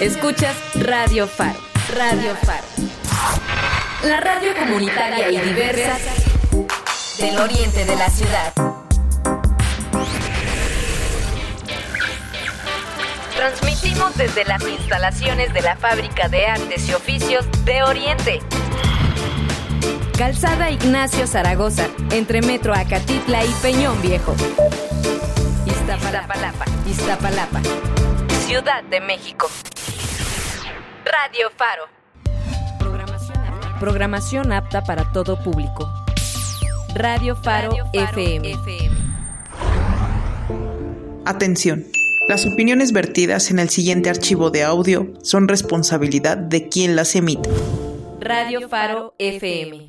Escuchas, Radio Faro. Radio Faro. La radio comunitaria y diversa del oriente de la ciudad. Transmitimos desde las instalaciones de la Fábrica de Artes y Oficios de Oriente. Calzada Ignacio Zaragoza, entre Metro Acatitla y Peñón Viejo. Iztapalapa, Iztapalapa, Ciudad de México. Radio Faro. Programación apta, para todo público. Radio Faro, FM. Atención. Las opiniones vertidas en el siguiente archivo de audio son responsabilidad de quien las emite. Radio Faro FM.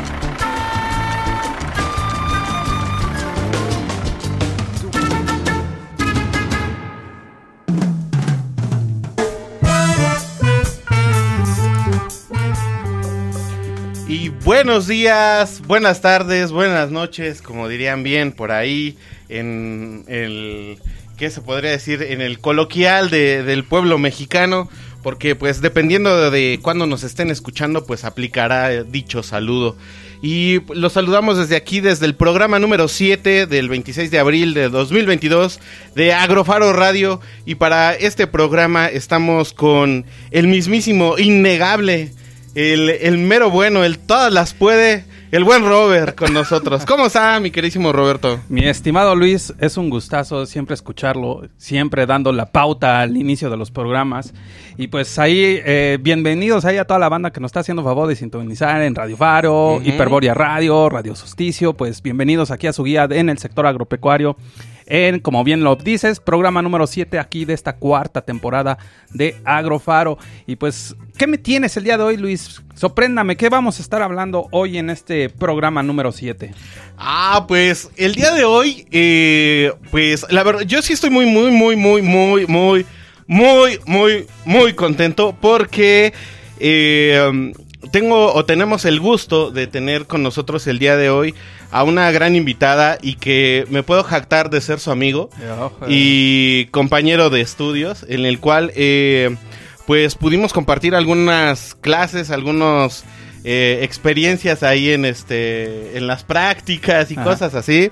Y buenos días, buenas tardes, buenas noches, como dirían bien por ahí en el ¿qué se podría decir? En el coloquial de, del pueblo mexicano, porque pues dependiendo de, cuándo nos estén escuchando, pues aplicará dicho saludo. Y los saludamos desde aquí, desde el programa número 7 del 26 de abril de 2022 de Agrofaro Radio. Y para este programa estamos con el mismísimo, innegable, el, el mero bueno, el todas las puede, el buen Robert con nosotros. ¿Cómo está, mi queridísimo Roberto? Mi estimado Luis, es un gustazo siempre escucharlo, siempre dando la pauta al inicio de los programas. Y pues ahí, eh, bienvenidos ahí a toda la banda que nos está haciendo favor de sintonizar en Radio Faro, Hiperboria Radio, Radio Sosticio. Pues bienvenidos aquí a su guía en el sector agropecuario en, como bien lo dices, programa número 7 aquí de esta cuarta temporada de Agrofaro. Y pues, ¿qué me tienes el día de hoy, Luis? Sorpréndame, ¿qué vamos a estar hablando hoy en este programa número 7? Ah, pues el día de hoy, eh, pues la verdad, yo sí estoy muy, muy, muy, muy, muy, muy, muy, muy, muy contento porque eh, tengo o tenemos el gusto de tener con nosotros el día de hoy a una gran invitada y que me puedo jactar de ser su amigo y compañero de estudios, en el cual eh, pues pudimos compartir algunas clases, algunas eh, experiencias ahí en este en las prácticas y cosas así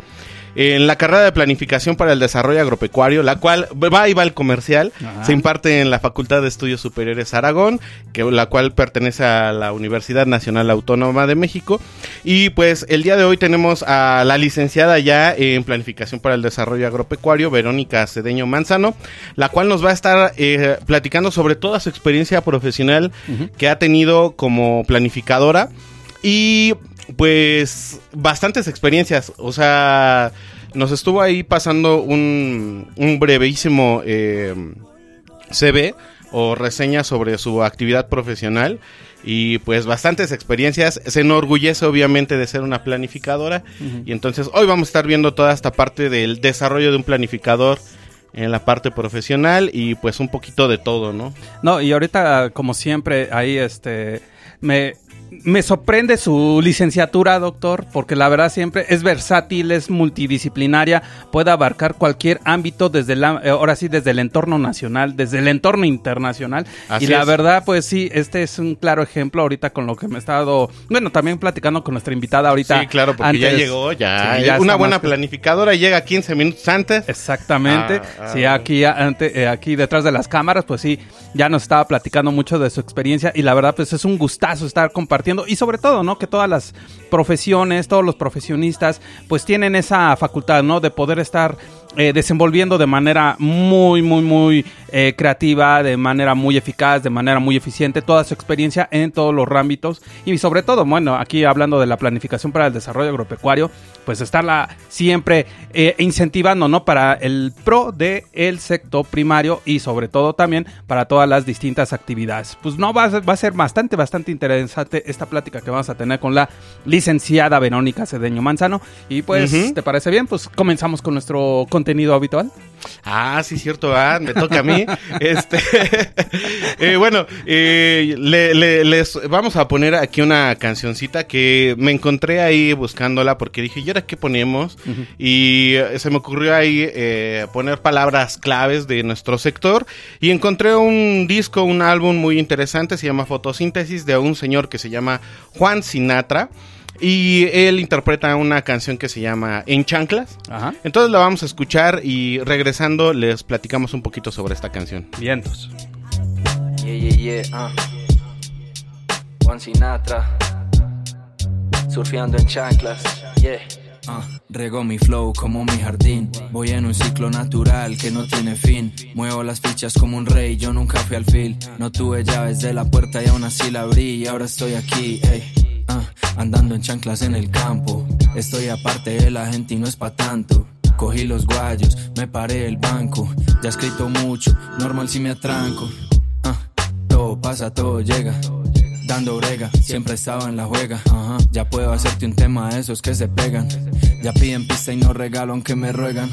en la carrera de planificación para el desarrollo agropecuario, la cual va y va al comercial, se imparte en la Facultad de Estudios Superiores Aragón, que la cual pertenece a la Universidad Nacional Autónoma de México. Y pues el día de hoy tenemos a la licenciada ya en planificación para el desarrollo agropecuario, Verónica Cedeño Manzano, la cual nos va a estar eh, platicando sobre toda su experiencia profesional que ha tenido como planificadora. Y pues bastantes experiencias. O sea, nos estuvo ahí pasando un, un brevísimo eh, CV o reseña sobre su actividad profesional y pues bastantes experiencias. Se enorgullece obviamente de ser una planificadora y entonces hoy vamos a estar viendo toda esta parte del desarrollo de un planificador en la parte profesional y pues un poquito de todo, ¿no? No, y ahorita como siempre ahí este me me sorprende su licenciatura, doctor, porque la verdad siempre es versátil, es multidisciplinaria, puede abarcar cualquier ámbito desde la, eh, ahora sí, desde el entorno nacional, desde el entorno internacional. y la verdad, pues sí, este es un claro ejemplo ahorita con lo que me he estado, bueno, también platicando con nuestra invitada ahorita. Sí, claro, porque ya llegó, ya, una buena planificadora llega 15 minutos antes. Exactamente. Ah, sí, ah. aquí, eh, aquí detrás de las cámaras, pues sí, ya nos estaba platicando mucho de su experiencia y la verdad, pues es un gustazo estar compartiendo y sobre todo, ¿no? Que todas las profesiones, todos los profesionistas, pues tienen esa facultad, ¿no? De poder estar eh, desenvolviendo de manera muy, muy, muy eh, creativa, de manera muy eficaz, de manera muy eficiente toda su experiencia en todos los ámbitos y sobre todo, bueno, aquí hablando de la planificación para el desarrollo agropecuario, pues estarla siempre eh, incentivando, ¿no? Para el pro del el sector primario y sobre todo también para todas las distintas actividades. Pues no, va a, va a ser bastante, bastante interesante esta plática que vamos a tener con la licenciada Verónica Cedeño Manzano y pues, ¿te parece bien? Pues comenzamos con nuestro contenido habitual. Ah, sí, cierto, ah, me toca a mí. este, eh, bueno, eh, les vamos a poner aquí una cancioncita que me encontré ahí buscándola porque dije, ¿y ahora qué ponemos? Y eh, se me ocurrió ahí poner palabras claves de nuestro sector y encontré un disco, un álbum muy interesante, se llama Fotosíntesis de un señor que se llama Juan Sinatra. Y él interpreta una canción que se llama En Chanclas. Ajá. Entonces la vamos a escuchar y regresando les platicamos un poquito sobre esta canción. Vientos. Yeah, yeah, yeah. Uh. Juan Sinatra. Surfeando en chanclas. Yeah. Uh, rego mi flow como mi jardín. Voy en un ciclo natural que no tiene fin. Muevo las fichas como un rey, yo nunca fui al fil. No tuve llaves de la puerta y aún así la abrí. Y ahora estoy aquí, ey. Ah, andando en chanclas en el campo. Estoy aparte de la gente y no es pa' tanto. Cogí los guayos, me paré el banco. Ya he escrito mucho, normal si me atranco. Ah, todo pasa, todo llega. Dando brega, siempre estaba en la juega. ya puedo hacerte un tema de esos que se pegan. Ya piden pista y no regalo aunque me ruegan.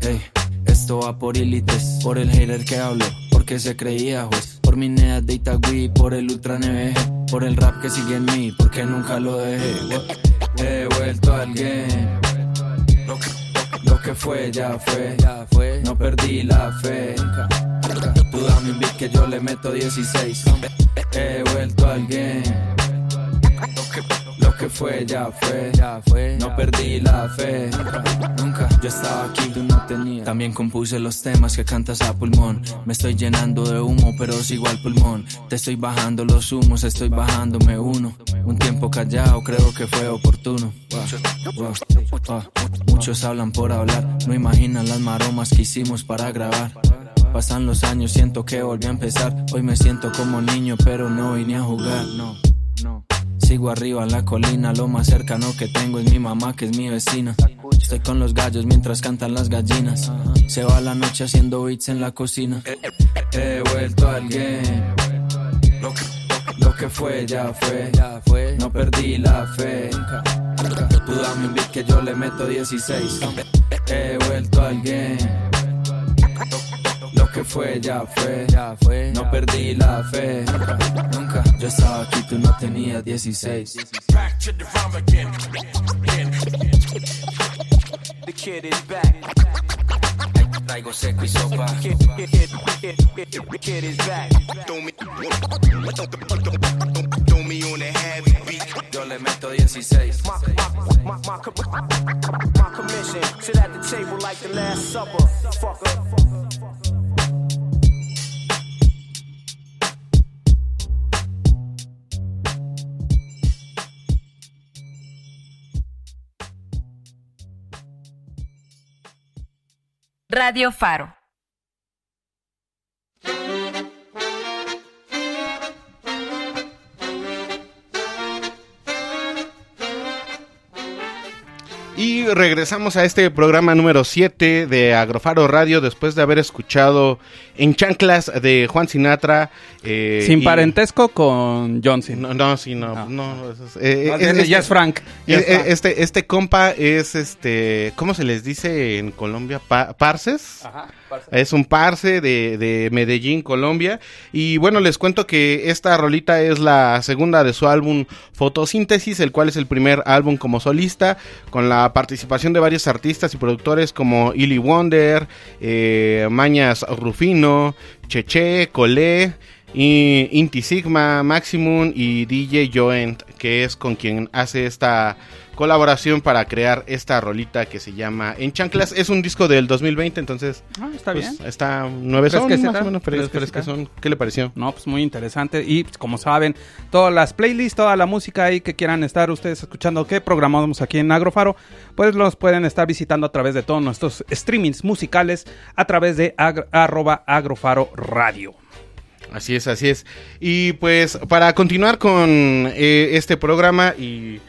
Ey, esto va por élites, por el hater que hablo, porque se creía juez. Por mi nea de Itagüí, por el ultra NVG por el rap que sigue en mí, porque nunca lo dejé. He vuelto al game. Lo que, fue, ya fue. ya fue. No perdí la fe. Tú dame un beat que yo le meto 16. He vuelto al game. Lo que fue, ya fue, ya fue. No perdí la fe. Nunca, yo estaba aquí, tú no tenías. También compuse los temas que cantas a pulmón. Me estoy llenando de humo, pero sigo al pulmón. Te estoy bajando los humos, estoy bajándome uno. Un tiempo callado, creo que fue oportuno. Muchos hablan por hablar, no imaginan las maromas que hicimos para grabar. Pasan los años, siento que volví a empezar. Hoy me siento como niño, pero no vine a jugar, no. Sigo arriba en la colina, lo más cercano que tengo es mi mamá, que es mi vecina. Estoy con los gallos mientras cantan las gallinas. Se va la noche haciendo beats en la cocina. He vuelto al game. Lo que, fue, ya fue. No perdí la fe. Tú dame un beat que yo le meto 16. He vuelto al game que fue, ya fue, ya fue. No perdí la fe, nunca. Yo estaba aquí, tú no tenías 16. The kid is back. Traigo seco y sopa. Kid, kid, kid, kid, kid is back. Yo le meto 16. My, my, my, my, my commission. Sit at the table like the last supper. Fucker. Radio Faro. Regresamos a este programa número 7 de Agrofaro Radio después de haber escuchado En Chanclas de Juan Sinatra. Eh, Sin parentesco con John No, no, sí, no. no. Eh, es, ya es Frank. Este, este compa es, este, ¿cómo se les dice en Colombia? ¿Parces? Ajá. Es un parce de, de, Medellín, Colombia. Y bueno, les cuento que esta rolita es la segunda de su álbum Fotosíntesis, el cual es el primer álbum como solista, con la participación de varios artistas y productores como Illy Wonder, eh, Mañas Rufino, Cheche, Colé. y Inti Sigma, Maximum y DJ Joent, que es con quien hace esta colaboración para crear esta rolita que se llama En Chanclas. Es un disco del 2020, entonces Ah, está pues, bien. está nueve son, más o menos fresquecita. fresquezón. ¿Qué le pareció? No, pues muy interesante. Y pues, como saben, todas las playlists, toda la música ahí que quieran estar ustedes escuchando que programamos aquí en Agrofaro, pues los pueden estar visitando a través de todos nuestros streamings musicales a través de agr- arroba agrofaro radio. Así es, así es. Y pues para continuar con eh, este programa y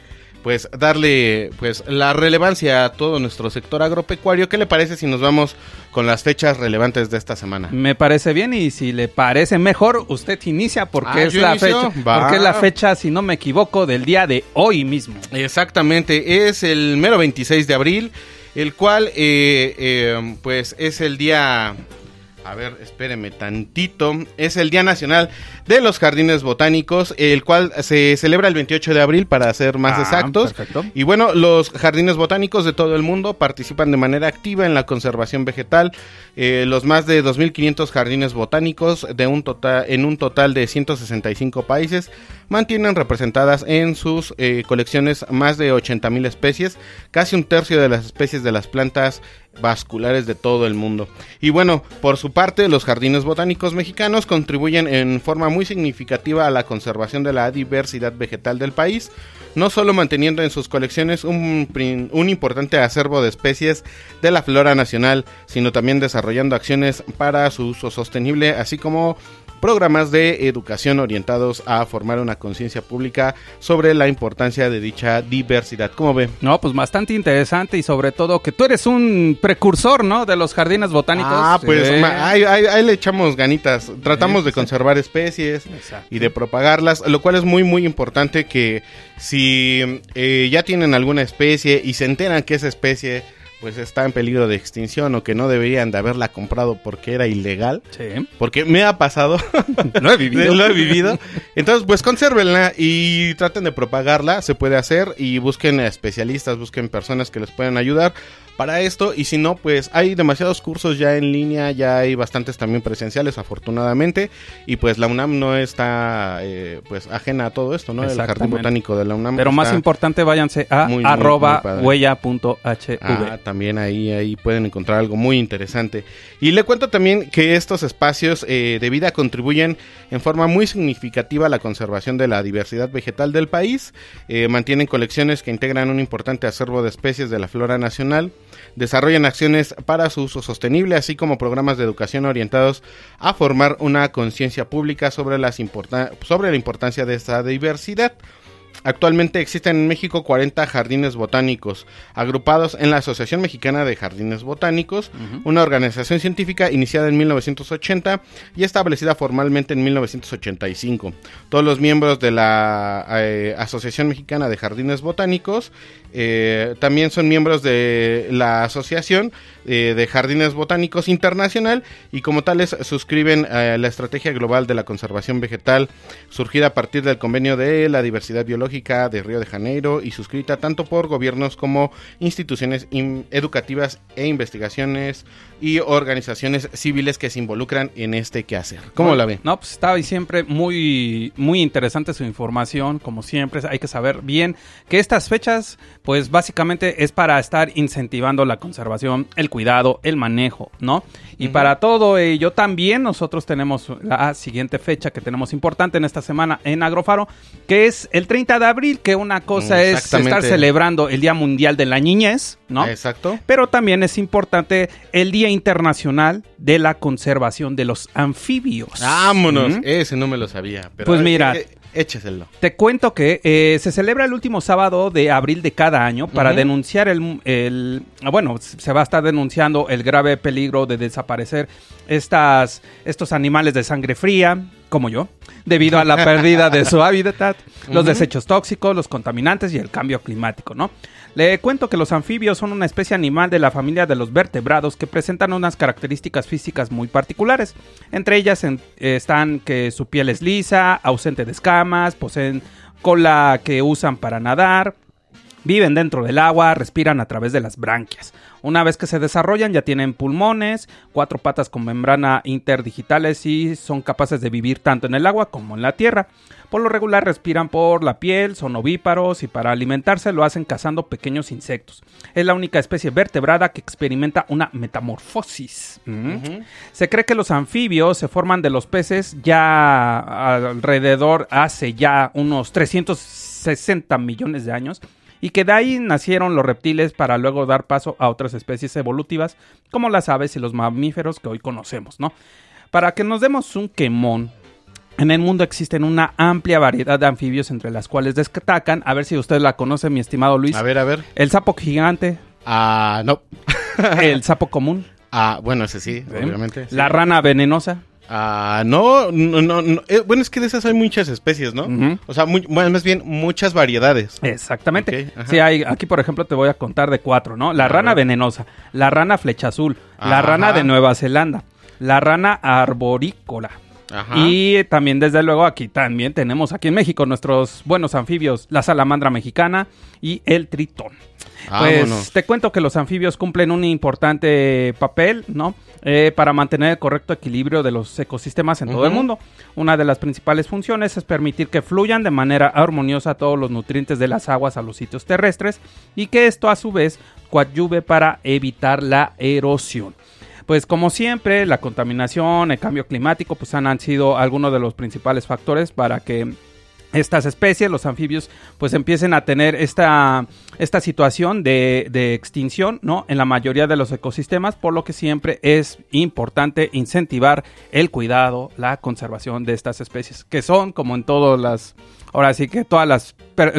pues darle pues la relevancia a todo nuestro sector agropecuario, ¿qué le parece si nos vamos con las fechas relevantes de esta semana? Me parece bien y si le parece mejor, usted inicia porque Ah, es ¿yo la inicio? fecha, Va. porque es la fecha, si no me equivoco, del día de hoy mismo. Exactamente, es el mero 26 de abril, el cual eh, eh, pues es el día... A ver, espéreme tantito. Es el Día Nacional de los Jardines Botánicos, el cual se celebra el 28 de abril para ser más Ah, exactos. perfecto. Y bueno, los jardines botánicos de todo el mundo participan de manera activa en la conservación vegetal. Eh, los más de 2.500 jardines botánicos de un total, en un total de 165 países mantienen representadas en sus eh, colecciones más de 80.000 especies, casi un tercio de las especies de las plantas vasculares de todo el mundo. Y bueno, por su parte, los jardines botánicos mexicanos contribuyen en forma muy significativa a la conservación de la diversidad vegetal del país, no solo manteniendo en sus colecciones un, un importante acervo de especies de la flora nacional, sino también desarrollando acciones para su uso sostenible, así como programas de educación orientados a formar una conciencia pública sobre la importancia de dicha diversidad. ¿Cómo ve? No, pues bastante interesante y sobre todo que tú eres un precursor, ¿no? De los jardines botánicos. Ah, pues Sí. ahí, ahí- ahí le echamos ganitas. Tratamos Sí, de conservar especies Exacto. y de propagarlas, lo cual es muy muy importante que si eh, ya tienen alguna especie y se enteran que esa especie pues está en peligro de extinción o que no deberían de haberla comprado porque era ilegal, Sí. porque me ha pasado, Lo he vivido. lo he vivido. Entonces, pues consérvenla y traten de propagarla, se puede hacer y busquen especialistas, busquen personas que les puedan ayudar para esto y si no, pues hay demasiados cursos ya en línea, ya hay bastantes también presenciales afortunadamente y pues la UNAM no está eh, pues ajena a todo esto, ¿no? El jardín botánico de la UNAM. Pero más importante, váyanse a muy, arroba huella.hv. Ah, también ahí, ahí pueden encontrar algo muy interesante. Y le cuento también que estos espacios eh, de vida contribuyen en forma muy significativa a la conservación de la diversidad vegetal del país. Eh, mantienen colecciones que integran un importante acervo de especies de la flora nacional. Desarrollan acciones para su uso sostenible, así como programas de educación orientados a formar una conciencia pública sobre, las sobre la importancia de esta diversidad. Actualmente existen en México 40 jardines botánicos, agrupados en la Asociación Mexicana de Jardines Botánicos, una organización científica iniciada en 1980 y establecida formalmente en 1985. Todos los miembros de la eh, Asociación Mexicana de Jardines Botánicos eh, también son miembros de la Asociación eh, de Jardines Botánicos Internacional y como tales suscriben a la Estrategia Global de la Conservación Vegetal surgida a partir del Convenio de la Diversidad Biológica de Río de Janeiro y suscrita tanto por gobiernos como instituciones in- educativas e investigaciones y organizaciones civiles que se involucran en este quehacer. ¿Cómo la ve? No, pues está siempre muy, muy interesante su información. Como siempre, hay que saber bien que estas fechas, pues básicamente es para estar incentivando la conservación, el cuidado, el manejo, ¿no? Y para todo ello también nosotros tenemos la siguiente fecha que tenemos importante en esta semana en Agrofaro, que es el 30 de abril, que una cosa es estar celebrando el Día Mundial de la Niñez, ¿no? Exacto. Pero también es importante el Día Internacional de la Conservación de los Anfibios. Vámonos. Ese no me lo sabía. Pero Pues mira. eh, écheselo. Te cuento que eh, se celebra el último sábado de abril de cada año para denunciar el, el- ah, Bueno, se va a estar denunciando el grave peligro de desaparecer estas, estos animales de sangre fría, como yo, debido a la pérdida de su hábitat, los desechos tóxicos, los contaminantes y el cambio climático, ¿no? Le cuento que los anfibios son una especie animal de la familia de los vertebrados que presentan unas características físicas muy particulares. Entre ellas en- están que su piel es lisa, ausente de escamas, poseen cola que usan para nadar, Viven dentro del agua, respiran a través de las branquias. Una vez que se desarrollan ya tienen pulmones, cuatro patas con membrana interdigitales y son capaces de vivir tanto en el agua como en la tierra. Por lo regular respiran por la piel, son ovíparos y para alimentarse lo hacen cazando pequeños insectos. Es la única especie vertebrada que experimenta una metamorfosis. Se cree que los anfibios se forman de los peces ya alrededor hace ya unos 360 millones de años y que de ahí nacieron los reptiles para luego dar paso a otras especies evolutivas como las aves y los mamíferos que hoy conocemos, ¿no? Para que nos demos un quemón, en el mundo existen una amplia variedad de anfibios entre las cuales destacan, a ver si usted la conoce, mi estimado Luis. A ver, a ver. El sapo gigante. Ah, no. el sapo común. Ah, bueno, ese sí, obviamente. La rana venenosa. Ah, no, no, no, eh, bueno, es que de esas hay muchas especies, ¿no? O sea, más bien muchas variedades. Exactamente. sí, hay, aquí por ejemplo te voy a contar de cuatro, ¿no? La rana venenosa, la rana flecha azul, la rana de Nueva Zelanda, la rana arborícola. Y también, desde luego, aquí también tenemos aquí en México nuestros buenos anfibios, la salamandra mexicana y el tritón. Pues te cuento que los anfibios cumplen un importante papel, ¿no? Eh, para mantener el correcto equilibrio de los ecosistemas en todo el mundo. Una de las principales funciones es permitir que fluyan de manera armoniosa todos los nutrientes de las aguas a los sitios terrestres y que esto a su vez coadyuve para evitar la erosión. Pues como siempre, la contaminación, el cambio climático, pues han sido algunos de los principales factores para que estas especies, los anfibios, pues empiecen a tener esta, esta situación de, de, extinción, ¿no? En la mayoría de los ecosistemas, por lo que siempre es importante incentivar el cuidado, la conservación de estas especies, que son, como en todas las, ahora sí que todas las,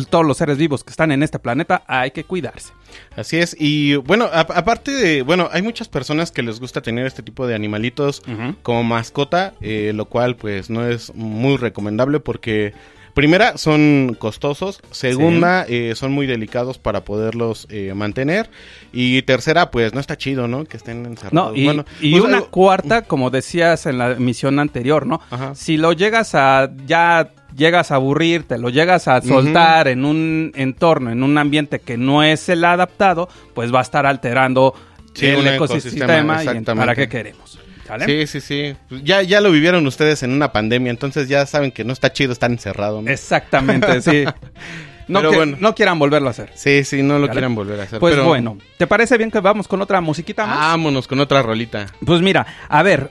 todos los seres vivos que están en este planeta, hay que cuidarse. Así es, y bueno, aparte de, bueno, hay muchas personas que les gusta tener este tipo de animalitos como mascota, eh, lo cual pues no es muy recomendable porque Primera, son costosos. Segunda, eh, son muy delicados para poderlos eh, mantener. Y tercera, pues no está chido, ¿no? Que estén encerrados. y, bueno, y pues, una cuarta, como decías en la emisión anterior, ¿no? Si lo llegas a ya llegas a aburrirte, lo llegas a soltar en un entorno, en un ambiente que no es el adaptado, pues va a estar alterando el ecosistema, y para qué queremos. Sí, sí, sí. Pues ya, ya lo vivieron ustedes en una pandemia, entonces ya saben que no está chido estar encerrado. Exactamente, sí. No, no quieran volverlo a hacer. Sí, sí, no lo quieran volver a hacer. Pues bueno, ¿te parece bien que vamos con otra musiquita más? Vámonos con otra rolita. Pues mira, a ver,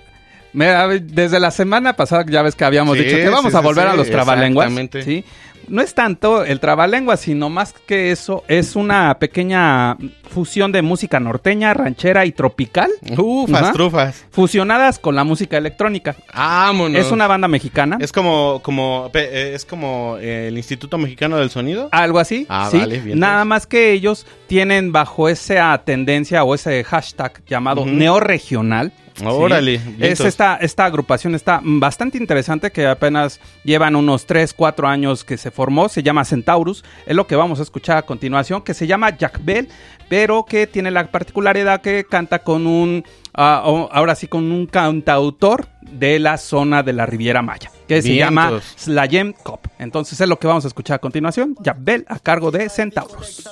desde la semana pasada ya ves que habíamos dicho que vamos a volver a los trabalenguas. ¿sí? no es tanto el trabalengua, sino más que eso, es una pequeña fusión de música norteña, ranchera y tropical. Ufas, trufas. Fusionadas con la música electrónica. Vámonos. Es una banda mexicana. Es como, como, eh, es como el Instituto Mexicano del Sonido. Algo así. Ah, ¿sí? vale, bien. Nada más que ellos tienen bajo esa tendencia o ese hashtag llamado neoregional Órale. Es esta, esta agrupación está bastante interesante que apenas llevan unos 3, 4 años que se formó. Se llama Centaurus. Es lo que vamos a escuchar a continuación. Que se llama Jack Bell. Pero que tiene la particularidad que canta con un. Ah, ahora sí, con un cantautor de la zona de la Riviera Maya. Que se llama Slayem Cop. Entonces es lo que vamos a escuchar a continuación. Jack Bell a cargo de Centaurus.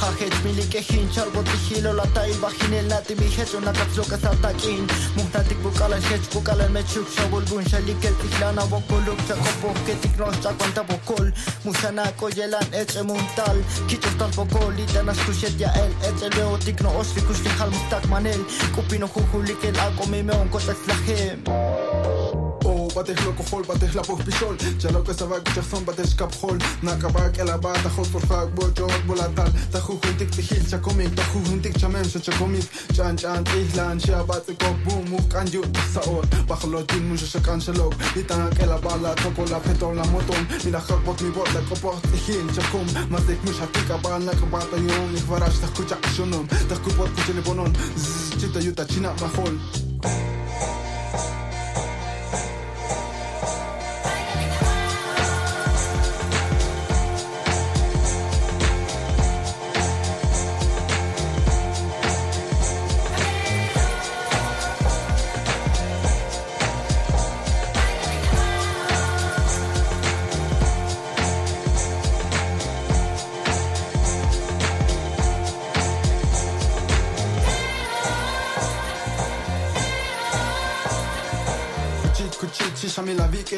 Χαχέτ, μίλη και χιν, τσάρβο τη χίλο, όλα να καψώ καθά. Μου χτά την κουκάλα, χέτ, με τσούξα, βολγούν, σαλί και τη χλάνα, βοκολού, και τη γνώστα, βοκόλ. Μου σαν ακό γελάν, έτσε μου τάλ, κοίτα τα βοκόλ, ήταν ασκούσια για ελ, έτσε λέω τη μανέλ. Κουπίνο χουχουλί Oh, bates loco hol, bates la pos pisol. Ya lo que estaba escuchazón, bates cap hol. Nakabak, el abad, a hol por fag, bo jod, bolatal. Ta jujuntik tijil, chakomik, ta jujuntik chamem, se chakomik. Chan chan, islan, ya bate cop, boom, muk, and you, saot. Bajo los jin, mucho se canceló. Y tan que la bala, toco la petón, la motón. Ni la hakbot, mi bot, la copot, tijil, chakom. Más de mucha pica, bala, cabata, yon, y varash, ta escucha, shonom. Ta cupot, cuchile bonon. Chita, yuta, china, mahol. Oh.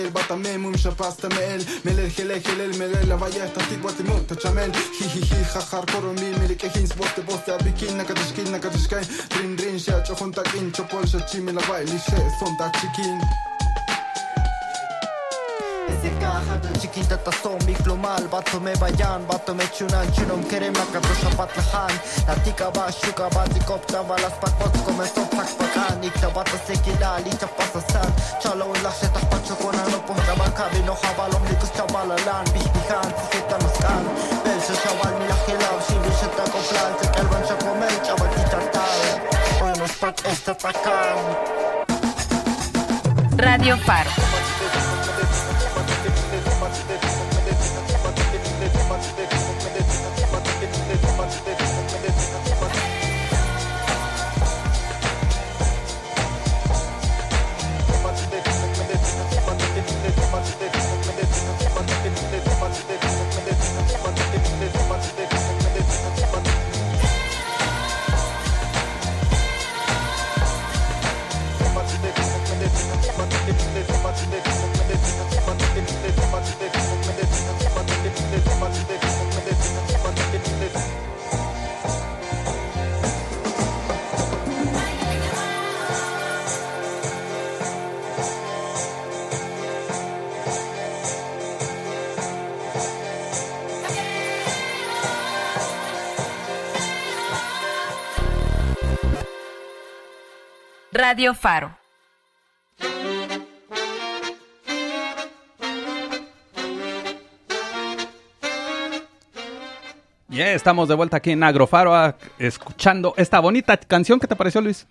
לבתמם ומשפס את המעל מלל חילך הלל מלל הוויה תחתיק בתימות תצ'מל חי חי חי חחר קורומים מלקחין סבוסטה בוסטה הביקין נקדשקין נקדשקין דרין דרין שעד שחון תקין צ'ופול שצ'י מלוואי לישה סונדק צ'יקין chiquita mi flomal Bato me la La tika ba shuka ba come so pak Ikta Chalo la se chaval mi la Shivi sheta koplan Se takan Radio. Come on, Radio Faro. Ya estamos de vuelta aquí en Agrofaro ah, escuchando esta bonita canción. ¿Qué te pareció, Luis?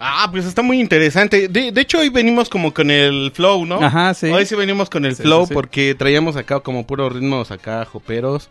Ah, pues está muy interesante. De, de hecho, hoy venimos como con el flow, ¿no? Ajá, sí. Hoy sí venimos con el Sí, flow sí, sí. porque traíamos acá como puros ritmos acá, joperos.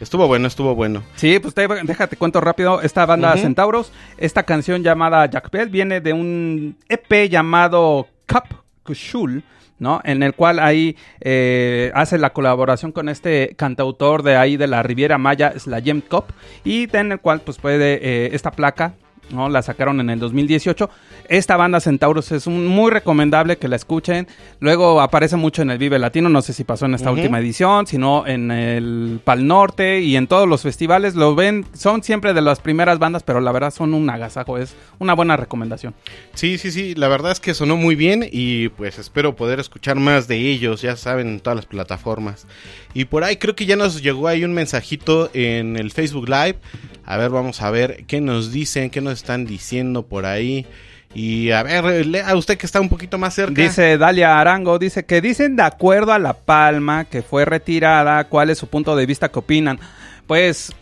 Estuvo bueno, estuvo bueno. Sí, pues te- déjate cuento rápido. Esta banda Ujú. Centauros, esta canción llamada Jack Bell viene de un EP llamado Cup Kushul, ¿no? En el cual ahí eh, hace la colaboración con este cantautor de ahí de la Riviera Maya, Slayem Cup, y en el cual pues puede eh, esta placa. ¿No? La sacaron en el 2018. Esta banda Centauros es un- muy recomendable que la escuchen. Luego aparece mucho en el Vive Latino, no sé si pasó en esta última edición, sino en el Pal Norte y en todos los festivales. Lo ven, son siempre de las primeras bandas, pero la verdad son un agasajo, es una buena recomendación. Sí, sí, sí, la verdad es que sonó muy bien y pues espero poder escuchar más de ellos, ya saben, en todas las plataformas. Y por ahí creo que ya nos llegó ahí un mensajito en el Facebook Live. A ver, vamos a ver qué nos dicen, qué nos están diciendo por ahí. Y a ver, lea usted que está un poquito más cerca. Dice Dalia Arango, dice que dicen de acuerdo a La Palma que fue retirada, cuál es su punto de vista, qué opinan. Pues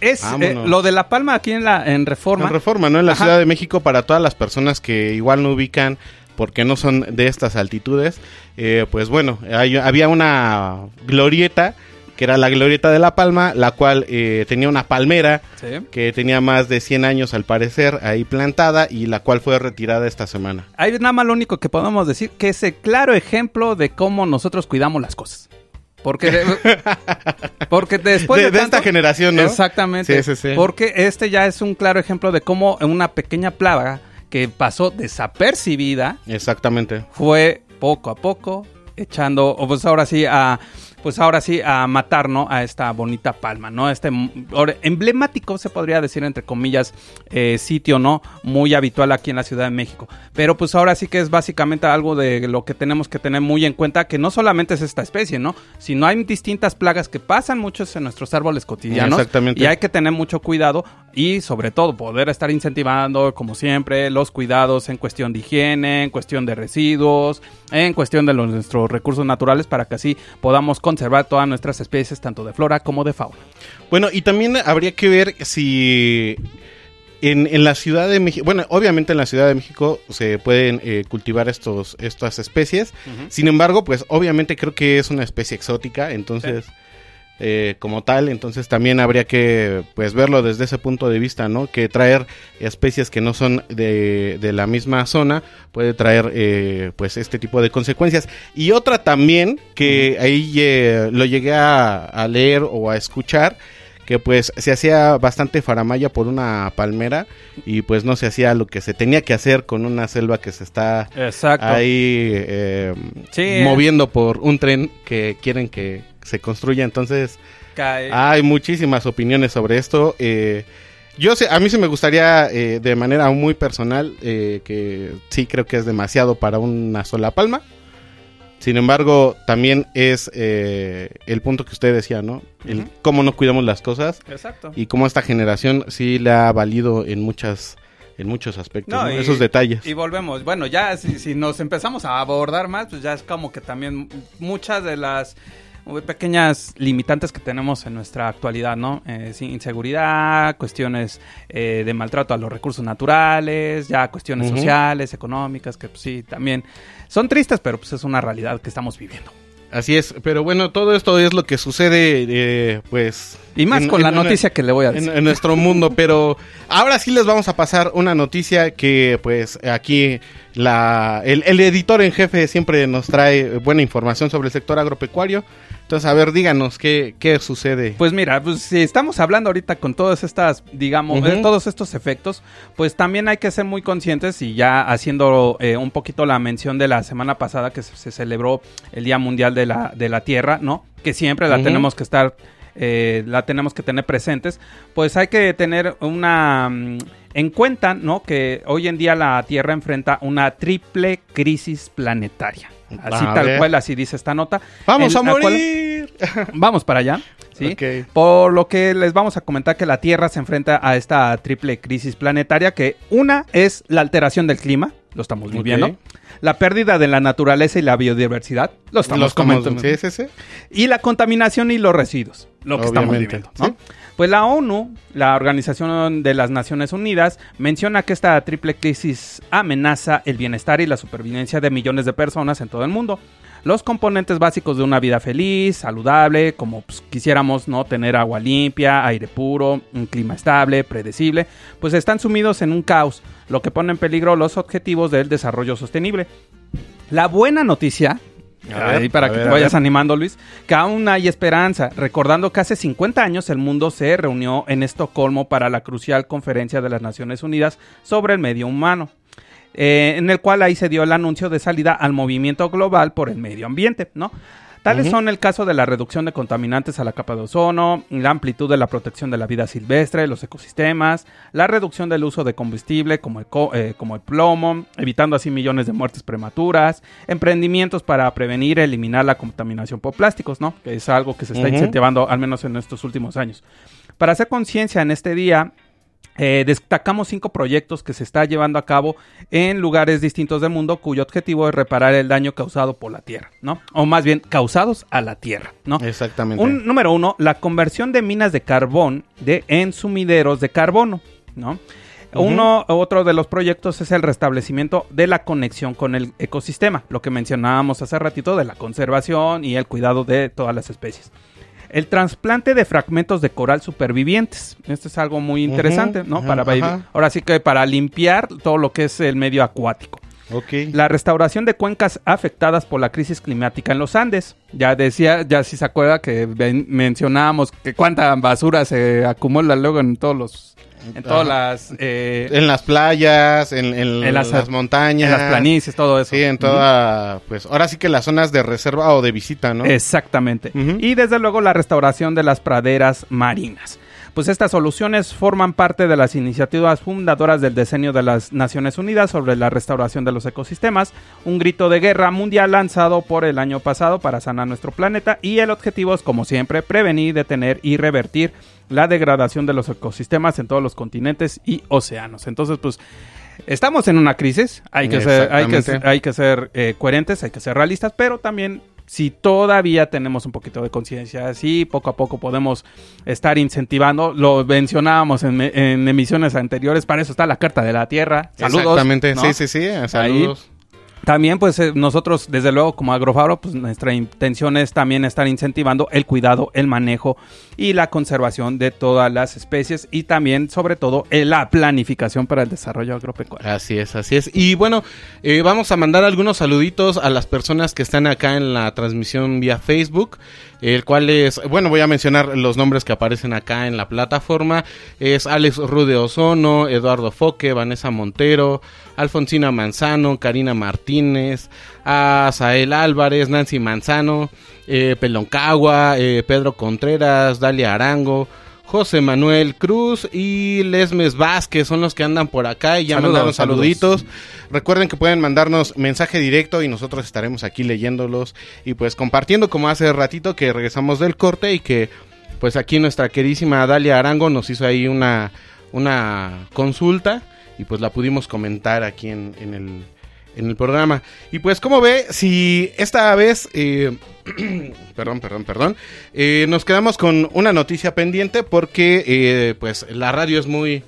es eh, lo de La Palma aquí en la en Reforma. En Reforma, ¿no? En la Ajá. Ciudad de México, para todas las personas que igual no ubican porque no son de estas altitudes, eh, pues bueno, hay- había una glorieta, que era la glorieta de La Palma, la cual eh, tenía una palmera Sí. que tenía más de 100 años al parecer ahí plantada y la cual fue retirada esta semana. Ahí nada más lo único que podemos decir que es el claro ejemplo de cómo nosotros cuidamos las cosas. Porque, porque después de, de, de tanto- esta generación, ¿no? Exactamente. Sí, sí, sí. Porque este ya es un claro ejemplo de cómo una pequeña plaga que pasó desapercibida Exactamente. fue poco a poco echando, o pues ahora sí a, pues ahora sí a matar, ¿no? A esta bonita palma, ¿no? Este emblemático, se podría decir entre comillas, eh, sitio, ¿no? Muy habitual aquí en la Ciudad de México. Pero pues ahora sí que es básicamente algo de lo que tenemos que tener muy en cuenta, que no solamente es esta especie, ¿no? Sino hay distintas plagas que pasan muchos en nuestros árboles cotidianos. Exactamente. Y hay que tener mucho cuidado y sobre todo poder estar incentivando, como siempre, los cuidados en cuestión de higiene, en cuestión de residuos, en cuestión de los, nuestros recursos naturales para que así podamos conservar todas nuestras especies, tanto de flora como de fauna. Bueno, y también habría que ver si en, en la Ciudad de México, bueno, obviamente en la Ciudad de México se pueden eh, cultivar estos, estas especies. Sin embargo, pues obviamente creo que es una especie exótica, entonces, eh, como tal, entonces también habría que pues verlo desde ese punto de vista, ¿no? Que traer especies que no son de, de la misma zona puede traer eh, pues este tipo de consecuencias. Y otra también, que ahí eh, lo llegué a, a leer o a escuchar, que pues se hacía bastante faramaya por una palmera y pues no se hacía lo que se tenía que hacer con una selva que se está Exacto. ahí eh, Sí. moviendo por un tren que quieren que se construya. Entonces Cae- hay muchísimas opiniones sobre esto. eh, yo sé, a mí sí me gustaría eh, de manera muy personal eh, que sí creo que es demasiado para una sola palma. Sin embargo, también es eh, el punto que usted decía, ¿no? El cómo no cuidamos las cosas Exacto. y cómo esta generación sí le ha valido en muchas en muchos aspectos, No, ¿no? y- esos detalles. Y volvemos. Bueno, ya si, si nos empezamos a abordar más, pues ya es como que también muchas de las pequeñas limitantes que tenemos en nuestra actualidad, ¿no? Eh, inseguridad, cuestiones eh, de maltrato a los recursos naturales, ya cuestiones sociales, económicas, que pues, sí, también son tristes, pero pues es una realidad que estamos viviendo. Así es, pero bueno, todo esto es lo que sucede, eh, pues... Y más en- con la noticia que le voy a en, decir. en nuestro mundo, pero ahora sí les vamos a pasar una noticia que pues aquí la, el, el editor en jefe siempre nos trae buena información sobre el sector agropecuario. Entonces, a ver, díganos qué, qué sucede. Pues mira, pues si estamos hablando ahorita con todas estas, digamos, eh, todos estos efectos, pues también hay que ser muy conscientes y ya haciendo eh, un poquito la mención de la semana pasada que se, celebró el Día Mundial de la, de la Tierra, ¿no? Que siempre la tenemos que estar, eh, la tenemos que tener presentes, pues hay que tener una... mm, en cuenta, ¿no? Que hoy en día la Tierra enfrenta una triple crisis planetaria. Así A tal ver. cual, así dice esta nota. ¡Vamos En a cual- morir! Vamos para allá. ¿sí? Por lo que les vamos a comentar que la Tierra se enfrenta a esta triple crisis planetaria, que una es la alteración del clima, lo estamos viviendo, Ok. la pérdida de la naturaleza y la biodiversidad, lo estamos comentando, sí, sí, sí. y la contaminación y los residuos, lo que estamos viviendo. ¿no? Pues la ONU, la Organización de las Naciones Unidas, menciona que esta triple crisis amenaza el bienestar y la supervivencia de millones de personas en todo el mundo. Los componentes básicos de una vida feliz, saludable, como pues, quisiéramos no tener agua limpia, aire puro, un clima estable, predecible, pues están sumidos en un caos, lo que pone en peligro los objetivos del desarrollo sostenible. La buena noticia, A ver, ahí para a que ver, te a vayas ver. animando, Luis, que aún hay esperanza. Recordando que hace 50 años el mundo se reunió en Estocolmo para la crucial conferencia de las Naciones Unidas sobre el medio humano. eh, en el cual ahí se dio el anuncio de salida al movimiento global por el medio ambiente, ¿no? Tales son el caso de la reducción de contaminantes a la capa de ozono, la amplitud de la protección de la vida silvestre, los ecosistemas, la reducción del uso de combustible como el, co- eh, como el plomo, evitando así millones de muertes prematuras, emprendimientos para prevenir e eliminar la contaminación por plásticos, ¿no? Que es algo que se está incentivando al menos en estos últimos años. Para hacer conciencia en este día, eh, destacamos cinco proyectos que se está llevando a cabo en lugares distintos del mundo cuyo objetivo es reparar el daño causado por la Tierra, ¿no? O más bien, causados a la Tierra, ¿no? Exactamente. Un, número uno, la conversión de minas de carbón de, en sumideros de carbono, ¿no? Uno, otro de los proyectos es el restablecimiento de la conexión con el ecosistema, lo que mencionábamos hace ratito de la conservación y el cuidado de todas las especies. El trasplante de fragmentos de coral supervivientes. Esto es algo muy interesante, ¿no? Para, ajá. ahora sí que para limpiar todo lo que es el medio acuático. Ok. La restauración de cuencas afectadas por la crisis climática en los Andes. Ya decía, ya si se acuerda que mencionábamos que cuánta basura se acumula luego en todos los, en todas las, eh, En las playas, en, en En las, las- montañas. en las planicies, todo eso. Sí, en toda, pues ahora sí que las zonas de reserva o de visita, ¿no? Exactamente. Y desde luego la restauración de las praderas marinas. Pues estas soluciones forman parte de las iniciativas fundadoras del diseño de las Naciones Unidas sobre la restauración de los ecosistemas, un grito de guerra mundial lanzado por el año pasado para sanar nuestro planeta y el objetivo es como siempre prevenir, detener y revertir la degradación de los ecosistemas en todos los continentes y océanos. Entonces, pues estamos en una crisis, hay que ser, hay que, hay que ser eh, coherentes, hay que ser realistas, pero también si todavía tenemos un poquito de conciencia, sí, poco a poco podemos estar incentivando, lo mencionábamos en, en emisiones anteriores, para eso está la Carta de la Tierra. Saludos. Exactamente, ¿no? sí, sí, sí. Saludos. También, pues eh, nosotros, desde luego, como Agrofaro, pues nuestra intención es también estar incentivando el cuidado, el manejo y la conservación de todas las especies y también, sobre todo, eh, la planificación para el desarrollo agropecuario. Así es, así es. Y bueno, eh, vamos a mandar algunos saluditos a las personas que están acá en la transmisión vía Facebook, el cual es, bueno, voy a mencionar los nombres que aparecen acá en la plataforma. Es Alex Rude Ozono, Eduardo Foque, Vanessa Montero, Alfonsina Manzano, Karina Martínez, a Sael Álvarez, Nancy Manzano, eh, Peloncagua, eh, Pedro Contreras, Dalia Arango, José Manuel Cruz y Lesmes Vázquez son los que andan por acá y ya Saludos, mandaron saludos. saluditos. Recuerden que pueden mandarnos mensaje directo y nosotros estaremos aquí leyéndolos y pues compartiendo como hace ratito que regresamos del corte y que pues aquí nuestra queridísima Dalia Arango nos hizo ahí una, una consulta y pues la pudimos comentar aquí en, en el, en el programa. Y pues como ve, si esta vez, eh, perdón, perdón, perdón, eh, nos quedamos con una noticia pendiente porque eh, pues la radio es muy...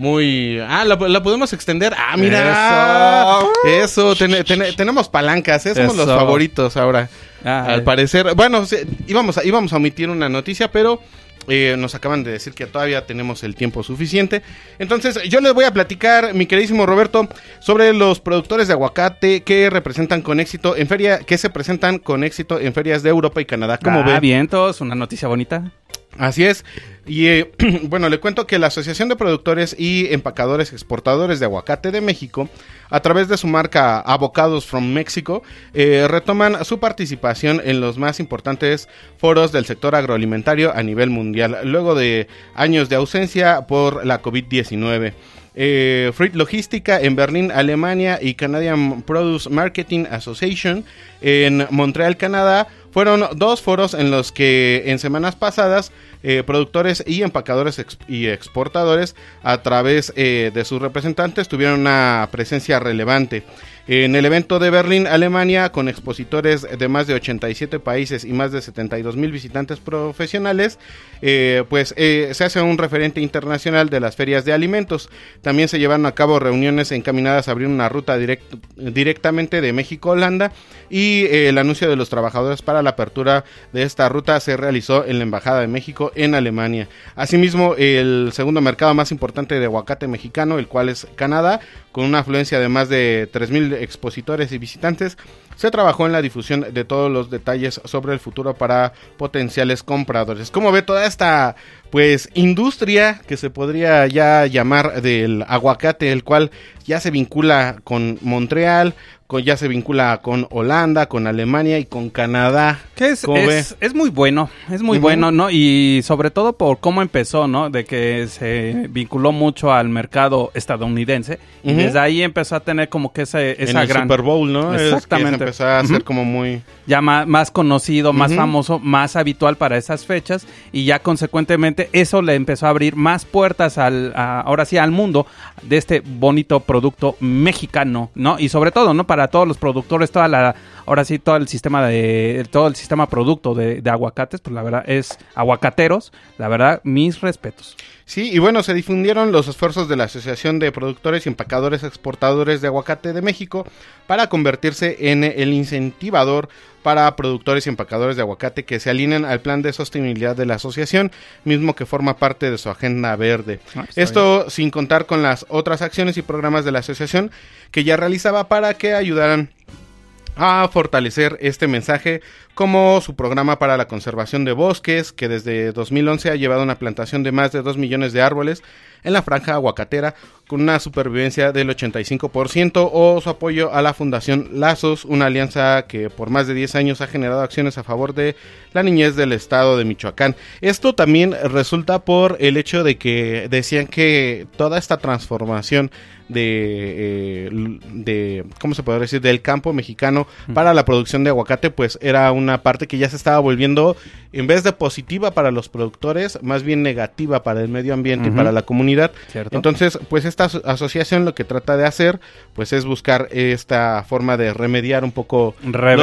Muy... Ah, ¿la, la podemos extender? Ah, mira. Eso, ten- ten- tenemos palancas, ¿eh? somos los Eso. favoritos ahora. Ay. Al parecer, bueno, sí, íbamos a, íbamos a omitir una noticia, pero eh, nos acaban de decir que todavía tenemos el tiempo suficiente. Entonces, yo les voy a platicar, mi queridísimo Roberto, sobre los productores de aguacate que representan con éxito en feria, que se presentan con éxito en ferias de Europa y Canadá. ¿Cómo ah, ve? vientos, una noticia bonita. Así es. Y eh, bueno, le cuento que la Asociación de Productores y Empacadores Exportadores de Aguacate de México, a través de su marca Avocados from Mexico, eh, retoman su participación en los más importantes foros del sector agroalimentario a nivel mundial, luego de años de ausencia por la COVID-19. Eh, Fruit Logística en Berlín, Alemania y Canadian Produce Marketing Association en Montreal, Canadá, fueron dos foros en los que en semanas pasadas eh, productores y empacadores y exportadores a través eh, de sus representantes tuvieron una presencia relevante. En el evento de Berlín, Alemania, con expositores de más de 87 países y más de 72 mil visitantes profesionales, eh, pues se hace un referente internacional de las ferias de alimentos. También se llevaron a cabo reuniones encaminadas a abrir una ruta direct- directamente de México a Holanda y el anuncio de los trabajadores para la apertura de esta ruta se realizó en la Embajada de México en Alemania. Asimismo, el segundo mercado más importante de aguacate mexicano, el cual es Canadá, con una afluencia de más de 3.000 expositores y visitantes, se trabajó en la difusión de todos los detalles sobre el futuro para potenciales compradores. ¿Cómo ve toda esta pues industria que se podría ya llamar del aguacate, el cual ya se vincula con Montreal, con, ya se vincula con Holanda, con Alemania y con Canadá? Que es, es, es muy bueno, es muy bueno, ¿no? Y sobre todo por cómo empezó, ¿no? De que se vinculó mucho al mercado estadounidense. Y desde ahí empezó a tener como que ese, en esa el gran... Super Bowl, ¿no? Exactamente. Empezó a Ujú. como muy... ya ma- más, conocido, más famoso, más habitual para esas fechas y ya consecuentemente eso le empezó a abrir más puertas al, a- ahora sí al mundo de este bonito producto mexicano, ¿no? Y sobre todo, ¿no? Para todos los productores, toda la, ahora sí todo el sistema de, todo el sistema producto de, de aguacates, pues la verdad es aguacateros, la verdad, mis respetos. Sí, y bueno, se difundieron los esfuerzos de la Asociación de Productores y Empacadores Exportadores de Aguacate de México para convertirse en el incentivador para productores y empacadores de aguacate que se alinean al plan de sostenibilidad de la asociación, mismo que forma parte de su agenda verde. Ah, Esto sin contar con las otras acciones y programas de la asociación que ya realizaba para que ayudaran a fortalecer este mensaje como su programa para la conservación de bosques, que desde 2011 ha llevado una plantación de más de 2 millones de árboles en la franja aguacatera con una supervivencia del 85% o su apoyo a la Fundación Lazos, una alianza que por más de 10 años ha generado acciones a favor de la niñez del estado de Michoacán. Esto también resulta por el hecho de que decían que toda esta transformación de, eh, de ¿cómo se podría decir? del campo mexicano para la producción de aguacate, pues era una parte que ya se estaba volviendo, en vez de positiva para los productores, más bien negativa para el medio ambiente y para la comunidad. ¿Cierto? Entonces, pues esta aso- asociación lo que trata de hacer, pues es buscar esta forma de remediar un poco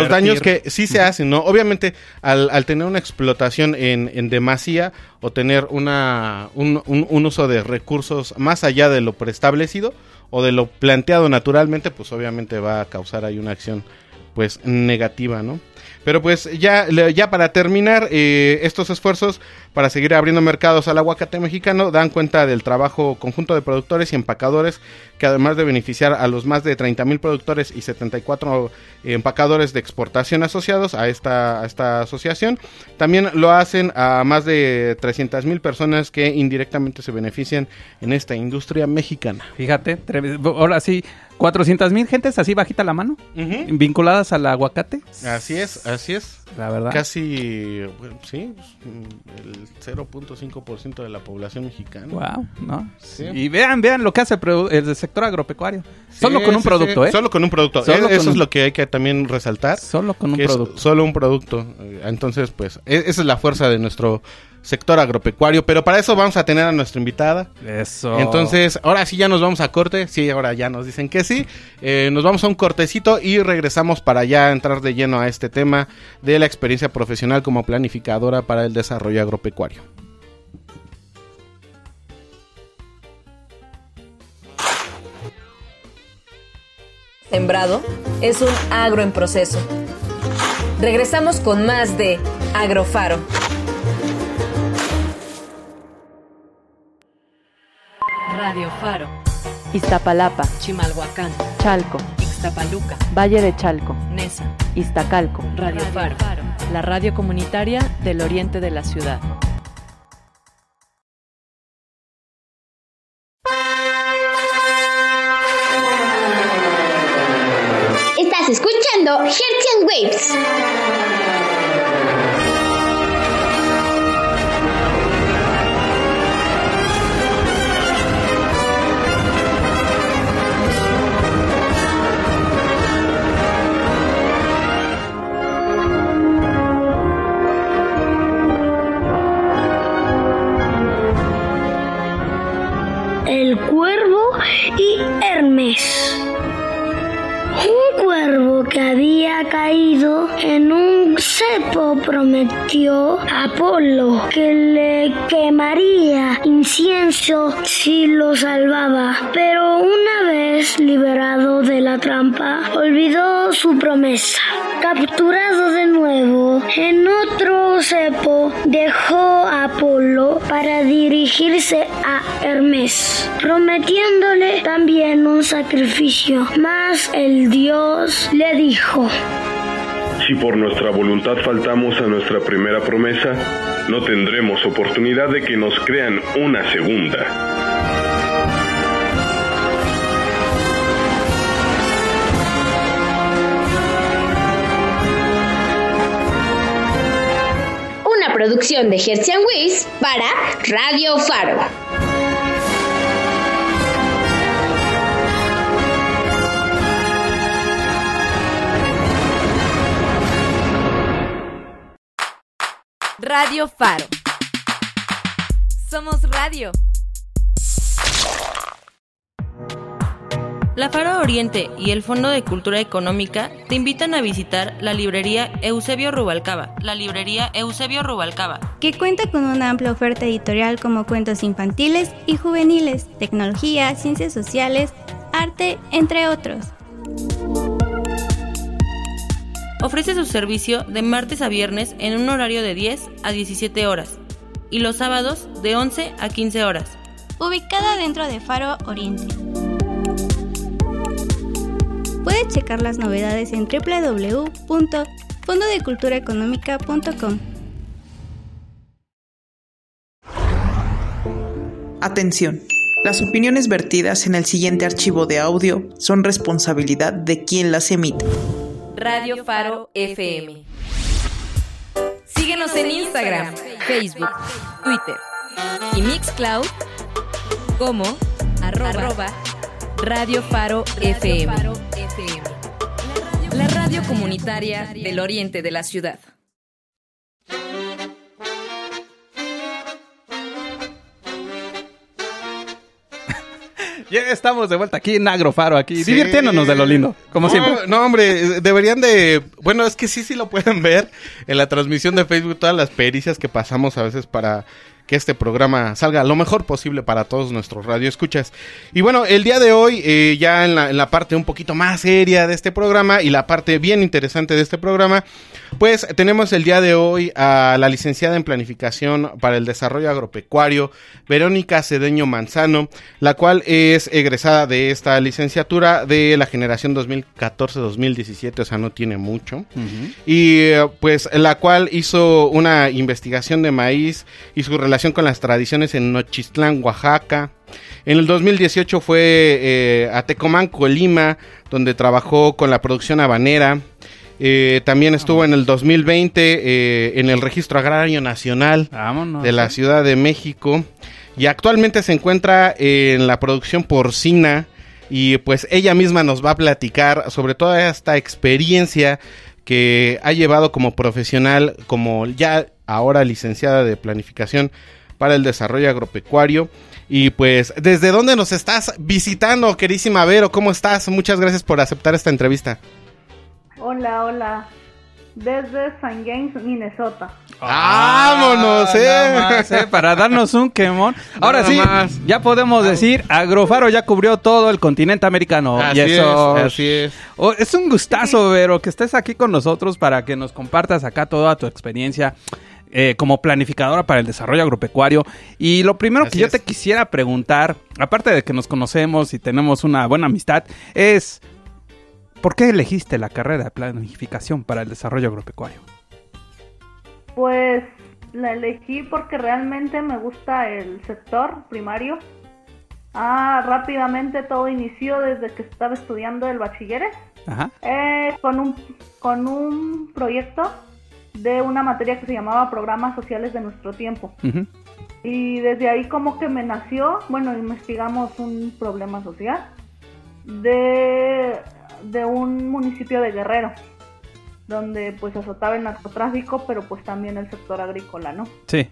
los daños que sí se hacen, ¿no? Obviamente, al, al tener una explotación en, en demasía o tener una, un, un- un uso de recursos más allá de lo preestablecido, o de lo planteado naturalmente, pues obviamente va a causar ahí una acción pues negativa, ¿no? Pero pues ya, ya para terminar, eh, estos esfuerzos para seguir abriendo mercados al aguacate mexicano dan cuenta del trabajo conjunto de productores y empacadores que además de beneficiar a los más de 30 mil productores y 74 empacadores de exportación asociados a esta, a esta asociación, también lo hacen a más de 300 mil personas que indirectamente se benefician en esta industria mexicana. Fíjate, ahora sí, 400 mil gentes así bajita la mano, vinculadas al aguacate. Así es, así es. La verdad. Casi, sí, el 0.5% de la población mexicana. Wow, ¿no? Y vean, vean lo que hace el, sector agropecuario. solo con un producto, ¿eh? Solo con un producto. Solo Eso es lo que hay que también resaltar. Solo con un producto. Solo un producto. Entonces, pues, e, esa es la fuerza de nuestro sector agropecuario. Pero para eso vamos a tener a nuestra invitada. Eso. Entonces, ahora sí ya nos vamos a corte. Sí, ahora ya nos dicen que sí. Eh, nos vamos a un cortecito y regresamos para ya entrar de lleno a este tema de la experiencia profesional como planificadora para el desarrollo agropecuario. Sembrado es un agro en proceso. Regresamos con más de Agrofaro. Radio Faro. Iztapalapa. Chimalhuacán. Chalco. Ixtapaluca. Valle de Chalco. Nesa. Iztacalco. Radio, Faro. La radio comunitaria del oriente de la ciudad. Estás escuchando Hertzian Waves. Caído en un cepo prometió a Apolo que le quemaría incienso si lo salvaba, pero una vez liberado de la trampa, olvidó su promesa. Capturado de nuevo en otro cepo, dejó a Apolo para dirigirse a Hermes, prometiéndole también un sacrificio, mas el Dios le dijo, si por nuestra voluntad faltamos a nuestra primera promesa, no tendremos oportunidad de que nos crean una segunda. Producción de Hertzian Weiss para Radio Faro. Radio Faro. Somos radio. La Faro Oriente y el Fondo de Cultura Económica te invitan a visitar la librería Eusebio Rubalcaba. La librería Eusebio Rubalcaba. Que cuenta con una amplia oferta editorial como cuentos infantiles y juveniles, tecnología, ciencias sociales, arte, entre otros. Ofrece su servicio de martes a viernes en un horario de 10 a 17 horas y los sábados de 11 a 15 horas. Ubicada dentro de Faro Oriente. Puedes checar las novedades en www.fondodeculturaeconómica.com. Atención. Las opiniones vertidas en el siguiente archivo de audio son responsabilidad de quien las emite. Radio Faro FM. Síguenos en Instagram, Facebook, Twitter y Mixcloud como arroba, Radio Faro FM. La radio comunitaria del oriente de la ciudad. Ya estamos de vuelta aquí en Agrofaro, aquí, Sí. divirtiéndonos de lo lindo, como no, siempre. No, hombre, deberían de... Bueno, es que sí, sí lo pueden ver en la transmisión de Facebook, todas las pericias que pasamos a veces para que este programa salga lo mejor posible para todos nuestros radioescuchas. Y bueno, el día de hoy, eh, ya en la, en la parte un poquito más seria de este programa y la parte bien interesante de este programa, pues tenemos el día de hoy a la licenciada en Planificación para el Desarrollo Agropecuario, Verónica Cedeño Manzano, la cual es egresada de esta licenciatura de la generación 2014-2017, o sea, no tiene mucho. Y eh, pues la cual hizo una investigación de maíz y su relación con las tradiciones en Nochistlán, Oaxaca. En el 2018 fue eh, a Tecomán, Colima, donde trabajó con la producción habanera. Eh, también estuvo en el 2020 eh, en el Registro Agrario Nacional Vámonos. de la Ciudad de México. Y actualmente se encuentra en la producción porcina. Y pues ella misma nos va a platicar sobre toda esta experiencia que ha llevado como profesional, como ya ahora licenciada de planificación para el desarrollo agropecuario. Y pues, ¿desde dónde nos estás visitando, querísima Vero? ¿Cómo estás? Muchas gracias por aceptar esta entrevista. Hola, hola. Desde St. James, Minnesota. ¡Vámonos, eh! Nada más, eh, Para darnos un quemón. Ahora Nada sí, más. ya podemos decir, Agrofaro ya cubrió todo el continente americano. Así y eso, es, así es. Oh, es un gustazo, Vero, que estés aquí con nosotros para que nos compartas acá toda tu experiencia eh, como planificadora para el desarrollo agropecuario. Y lo primero Así que yo es. te quisiera preguntar, aparte de que nos conocemos y tenemos una buena amistad, es ¿por qué elegiste la carrera de planificación para el desarrollo agropecuario? Pues la elegí porque realmente me gusta el sector primario. Ah, rápidamente todo inició desde que estaba estudiando el bachilleres Ajá. eh, con, un, con un proyecto de una materia que se llamaba Programas Sociales de Nuestro Tiempo. Y desde ahí como que me nació, bueno, investigamos un problema social de, de un municipio de Guerrero, donde pues azotaba el narcotráfico, pero pues también el sector agrícola, ¿no? Sí.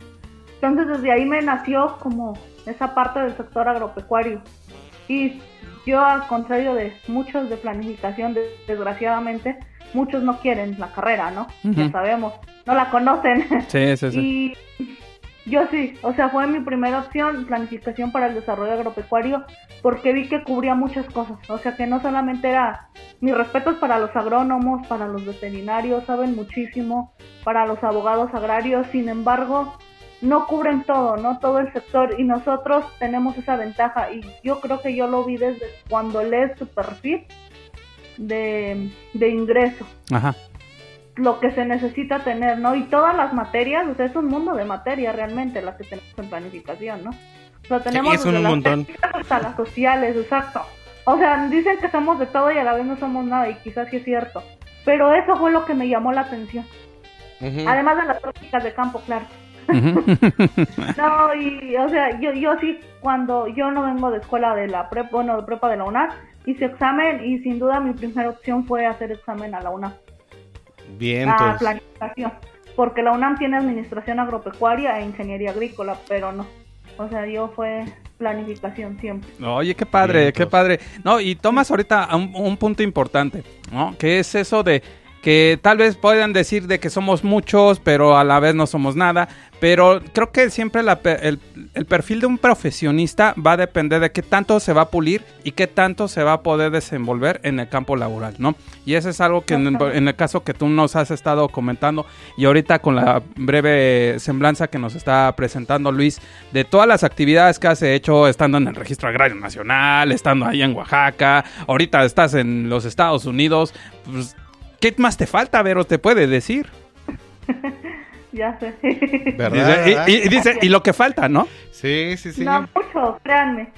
Entonces desde ahí me nació como esa parte del sector agropecuario. Y yo al contrario de muchos de planificación, de- desgraciadamente, muchos no quieren la carrera, ¿no? Ya sabemos, no la conocen. Sí, sí, sí. Y yo sí, o sea, fue mi primera opción, planificación para el desarrollo agropecuario, porque vi que cubría muchas cosas. O sea, que no solamente era, mis respetos para los agrónomos, para los veterinarios, saben muchísimo, para los abogados agrarios, sin embargo, no cubren todo, ¿no? Todo el sector y nosotros tenemos esa ventaja y yo creo que yo lo vi desde cuando lees su perfil de, de ingreso Ajá. lo que se necesita tener, ¿no? Y todas las materias, o sea, es un mundo de materia realmente las que tenemos en planificación, ¿no? O sea, tenemos es un desde las montón. técnicas hasta las sociales, exacto. O sea, dicen que somos de todo y a la vez no somos nada y quizás sí es cierto. Pero eso fue lo que me llamó la atención. Además de las prácticas de campo, claro. No, y, o sea, yo, yo sí, cuando yo no vengo de escuela de la prepa, bueno, de prepa de la UNAM, hice examen y sin duda mi primera opción fue hacer examen a la UNAM. Bien, a entonces. planificación. Porque la UNAM tiene administración agropecuaria e ingeniería agrícola, pero no. O sea, yo fue planificación siempre. Oye, qué padre, Bien, qué padre. No, y tomas ahorita un, un punto importante, ¿no? Que es eso de que tal vez puedan decir de que somos muchos, pero a la vez no somos nada. Pero creo que siempre la el, el perfil de un profesionista va a depender de qué tanto se va a pulir y qué tanto se va a poder desenvolver en el campo laboral, ¿no? Y eso es algo que en el, en el caso que tú nos has estado comentando y ahorita con la breve semblanza que nos está presentando Luis de todas las actividades que has hecho estando en el Registro Agrario Nacional, estando ahí en Oaxaca, ahorita estás en los Estados Unidos, pues, ¿qué más te falta, Vero? ¿Te puede decir? Ya sé. ¿Verdad? Dice- y- y dice, y lo que falta, ¿no? Sí, sí, sí. No mucho, créanme.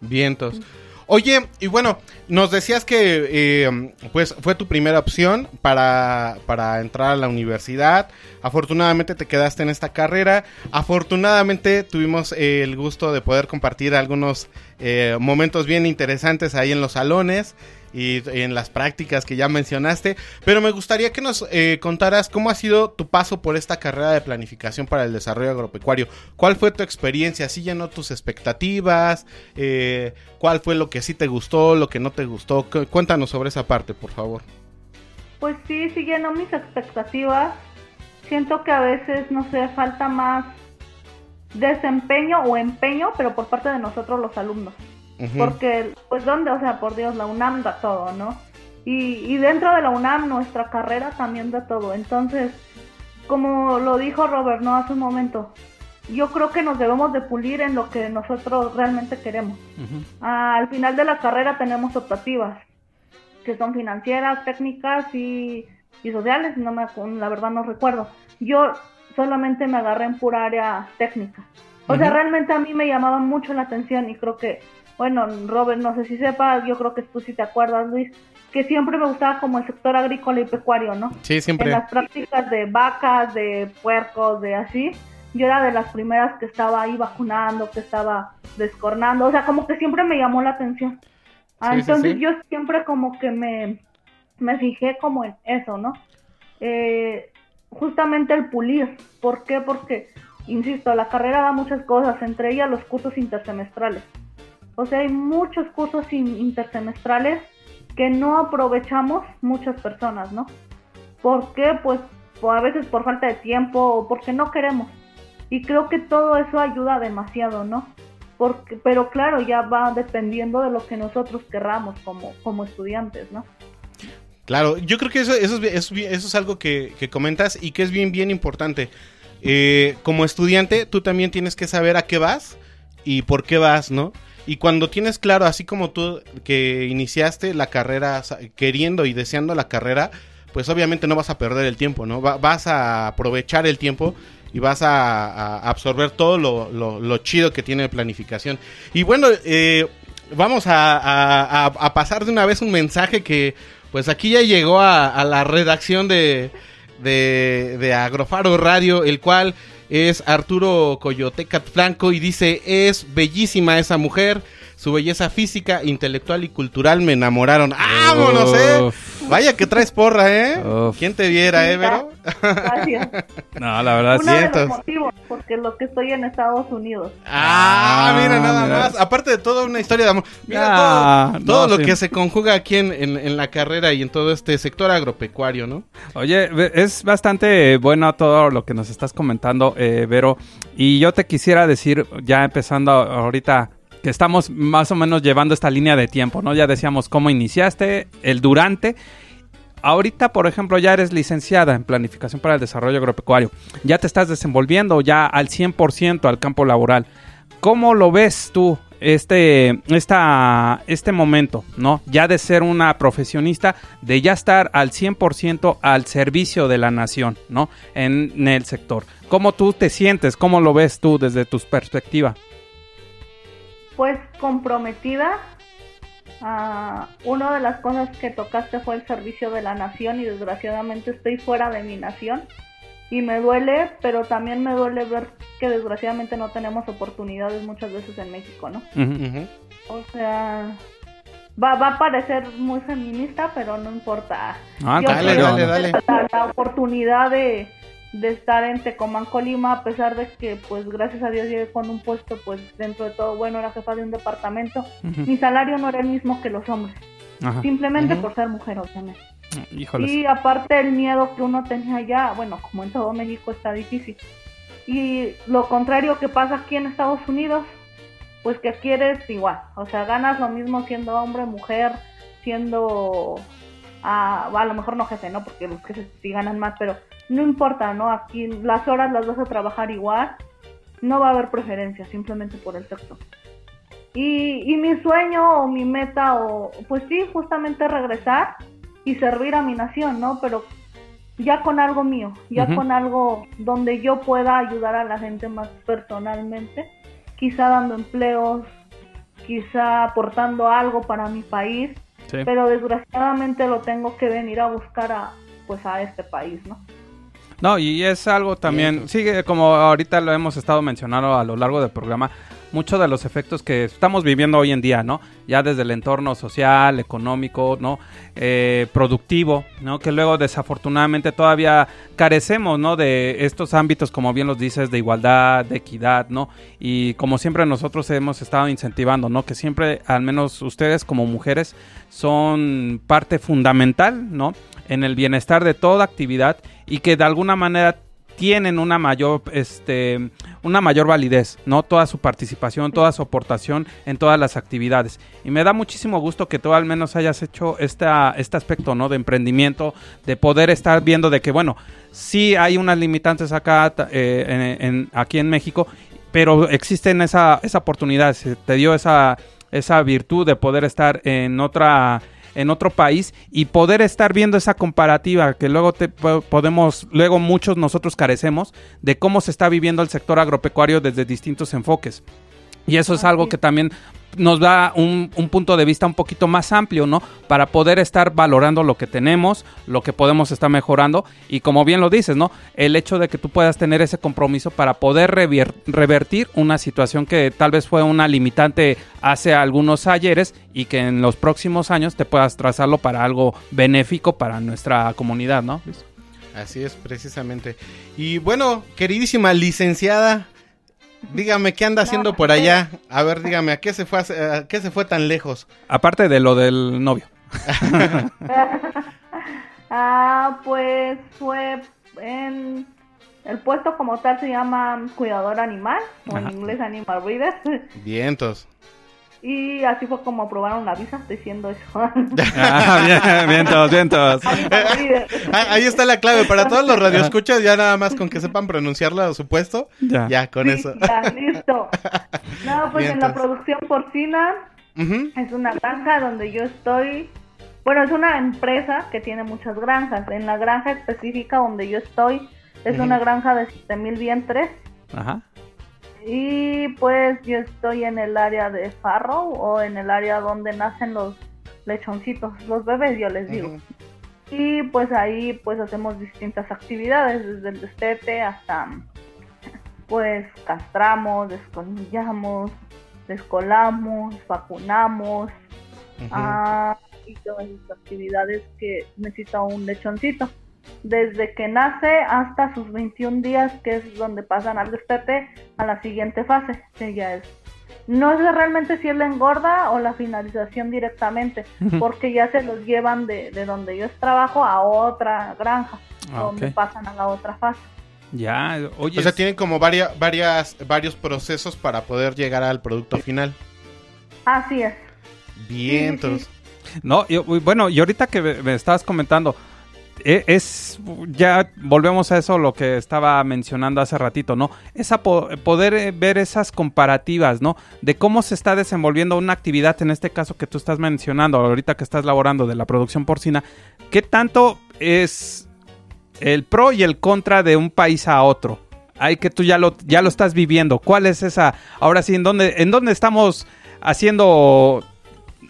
Vientos. Oye, y bueno, nos decías que eh, pues fue tu primera opción para, para entrar a la universidad. Afortunadamente te quedaste en esta carrera. Afortunadamente tuvimos eh, el gusto de poder compartir algunos eh, momentos bien interesantes ahí en los salones. Y en las prácticas que ya mencionaste, pero me gustaría que nos eh, contaras cómo ha sido tu paso por esta carrera de planificación para el desarrollo agropecuario. ¿Cuál fue tu experiencia? ¿Sí llenó tus expectativas? Eh, ¿Cuál fue lo que sí te gustó, lo que no te gustó? Cu- Cuéntanos sobre esa parte, por favor. Pues sí, sí llenó mis expectativas. Siento que a veces, no sé, falta más desempeño o empeño, pero por parte de nosotros los alumnos. Porque, pues, ¿dónde? O sea, por Dios, la UNAM da todo, ¿no? Y, y dentro de la UNAM, nuestra carrera también da todo. Entonces, como lo dijo Robert, ¿no? Hace un momento, yo creo que nos debemos de pulir en lo que nosotros realmente queremos. Ah, al final de la carrera tenemos optativas, que son financieras, técnicas y, y sociales, no me, la verdad no recuerdo. Yo solamente me agarré en pura área técnica. O sea, realmente a mí me llamaba mucho la atención y creo que, bueno, Robert, no sé si sepas, yo creo que tú sí te acuerdas, Luis, que siempre me gustaba como el sector agrícola y pecuario, ¿no? Sí, siempre. En las prácticas de vacas, de puercos, de así, yo era de las primeras que estaba ahí vacunando, que estaba descornando, o sea, como que siempre me llamó la atención. Ah, Sí, sí, entonces sí. yo siempre como que me, me fijé como en eso, ¿no? Eh, justamente el pulir. ¿Por qué? Porque, insisto, la carrera da muchas cosas, entre ellas los cursos intersemestrales. O sea, hay muchos cursos in- intersemestrales que no aprovechamos muchas personas, ¿no? ¿Por qué? Pues a veces por falta de tiempo o porque no queremos. Y creo que todo eso ayuda demasiado, ¿no? Porque, pero claro, ya va dependiendo de lo que nosotros querramos como, como estudiantes, ¿no? Claro, yo creo que eso, es, eso algo que, que comentas y que es bien, bien importante. Eh, como estudiante, tú también tienes que saber a qué vas y por qué vas, ¿no? Y cuando tienes claro, así como tú que iniciaste la carrera queriendo y deseando la carrera, pues obviamente no vas a perder el tiempo, ¿no? Va- vas a aprovechar el tiempo y vas a, absorber todo lo, chido que tiene planificación. Y bueno, eh, vamos a, a- pasar de una vez un mensaje que pues aquí ya llegó a, a la redacción de, de, de Agrofaro Radio, el cual es Arturo Coyotecat Franco y dice, es bellísima esa mujer, su belleza física, intelectual y cultural me enamoraron. ¡Vámonos, eh! Vaya que traes porra, ¿eh? ¿Quién te viera, eh, Vero? Gracias. No, la verdad Uno de siento. los motivos, porque lo que estoy en Estados Unidos. Ah, mira, nada mira. más. Aparte de toda una historia de amor. Mira Ah, todo, todo no, lo sí. que se conjuga aquí en, en- en la carrera y en todo este sector agropecuario, ¿no? Oye, es bastante bueno todo lo que nos estás comentando, eh, Vero. Y yo te quisiera decir, ya empezando ahorita, que estamos más o menos llevando esta línea de tiempo, ¿no? Ya decíamos cómo iniciaste, el durante. Ahorita, por ejemplo, ya eres licenciada en Planificación para el Desarrollo Agropecuario. Ya te estás desenvolviendo ya al 100% al campo laboral. ¿Cómo lo ves tú este, esta, este momento, ¿no? Ya de ser una profesionista, de ya estar al 100% al servicio de la nación, ¿no? En, en el sector. ¿Cómo tú te sientes? ¿Cómo lo ves tú desde tu perspectiva? Pues comprometida. Ah, una de las cosas que tocaste fue el servicio de la nación y desgraciadamente estoy fuera de mi nación y me duele, pero también me duele ver que desgraciadamente no tenemos oportunidades muchas veces en México, ¿no? O sea, va, va a parecer muy feminista, pero no importa. Ah, Yo dale, dale, dale. La, la oportunidad de, de estar en Tecomán, Colima, a pesar de que, pues, gracias a Dios llegué con un puesto, pues, dentro de todo, bueno, era jefa de un departamento. Mi salario no era el mismo que los hombres. Ajá. Simplemente por ser mujer, obviamente. Híjoles. Y aparte el miedo que uno tenía allá, bueno, como en todo México está difícil. Y lo contrario que pasa aquí en Estados Unidos, pues que aquí eres igual. O sea, ganas lo mismo siendo hombre, mujer, siendo... ah, a lo mejor no jefe, ¿no? Porque los jefes sí ganan más, pero no importa, ¿no? Aquí las horas las vas a trabajar igual. No va a haber preferencia, simplemente por el sexo. Y, y mi sueño o mi meta, o pues sí, justamente regresar y servir a mi nación, ¿no? Pero ya con algo mío, ya con algo donde yo pueda ayudar a la gente más personalmente, quizá dando empleos, quizá aportando algo para mi país, Sí. pero desgraciadamente lo tengo que venir a buscar a pues a este país, ¿no? No, y es algo también, sigue como ahorita lo hemos estado mencionando a lo largo del programa, muchos de los efectos que estamos viviendo hoy en día, ¿no? Ya desde el entorno social, económico, ¿no? Eh, productivo, ¿no? Que luego desafortunadamente todavía carecemos, ¿no? De estos ámbitos, como bien los dices, de igualdad, de equidad, ¿no? Y como siempre nosotros hemos estado incentivando, ¿no? Que siempre, al menos ustedes como mujeres, son parte fundamental, ¿no? En el bienestar de toda actividad y que de alguna manera tienen una mayor, este, una mayor validez, ¿no? Toda su participación, toda su aportación en todas las actividades. Y me da muchísimo gusto que tú al menos hayas hecho esta, este aspecto, ¿no? De emprendimiento, de poder estar viendo de que, bueno, sí hay unas limitantes acá, eh, en, aquí en México, pero existen esa, esa oportunidad, se te dio esa, esa virtud de poder estar en otra en otro país y poder estar viendo esa comparativa que luego te podemos, luego muchos nosotros carecemos de cómo se está viviendo el sector agropecuario desde distintos enfoques. Y eso es algo que también nos da un, punto de vista un poquito más amplio, ¿no? Para poder estar valorando lo que tenemos, lo que podemos estar mejorando y como bien lo dices, ¿no? El hecho de que tú puedas tener ese compromiso para poder revertir una situación que tal vez fue una limitante hace algunos ayeres y que en los próximos años te puedas trazarlo para algo benéfico para nuestra comunidad, ¿no? Así es, precisamente. Y bueno, queridísima licenciada, Dígame, ¿qué anda haciendo por allá? A ver, dígame, ¿a qué se fue, a, qué se fue tan lejos? Aparte de lo del novio. ah, pues fue en el puesto como tal se llama cuidador animal o en inglés animal breeder. Vientos. Y así fue como aprobaron la visa diciendo eso. ah, bien, vientos, vientos. Ah, ahí está la clave. Para todos los radioescuchas, ya nada más con que sepan pronunciarla, supuesto. Ya, ya con eso. Ya, listo. No, pues en la producción porcina es una granja donde yo estoy. Bueno, es una empresa que tiene muchas granjas. En la granja específica donde yo estoy, es una granja de 7000 vientres. Ajá. Y pues yo estoy en el área de Farrow o en el área donde nacen los lechoncitos, los bebés, yo les digo. Y pues ahí pues hacemos distintas actividades, desde el destete hasta pues castramos, descolmillamos, descolamos, vacunamos ah, y todas esas actividades que necesita un lechoncito desde que nace hasta sus 21 días, que es donde pasan al destete a la siguiente fase, que ya es. No sé realmente si es la engorda o la finalización directamente, porque ya se los llevan de, donde yo trabajo a otra granja, ah, donde pasan a la otra fase. Ya, oye. O sea, tienen como varias, varias, varios procesos para poder llegar al producto final. Así es. Vientos. No, bueno, y ahorita que me estabas comentando, es ya volvemos a eso lo que estaba mencionando hace ratito, ¿no? Esa poder eh, ver esas comparativas, ¿no? De cómo se está desenvolviendo una actividad en este caso que tú estás mencionando ahorita que estás laborando de la producción porcina, ¿qué tanto es el pro y el contra de un país a otro? Hay que tú ya lo ya lo estás viviendo. ¿Cuál es esa ahora sí en dónde en dónde estamos haciendo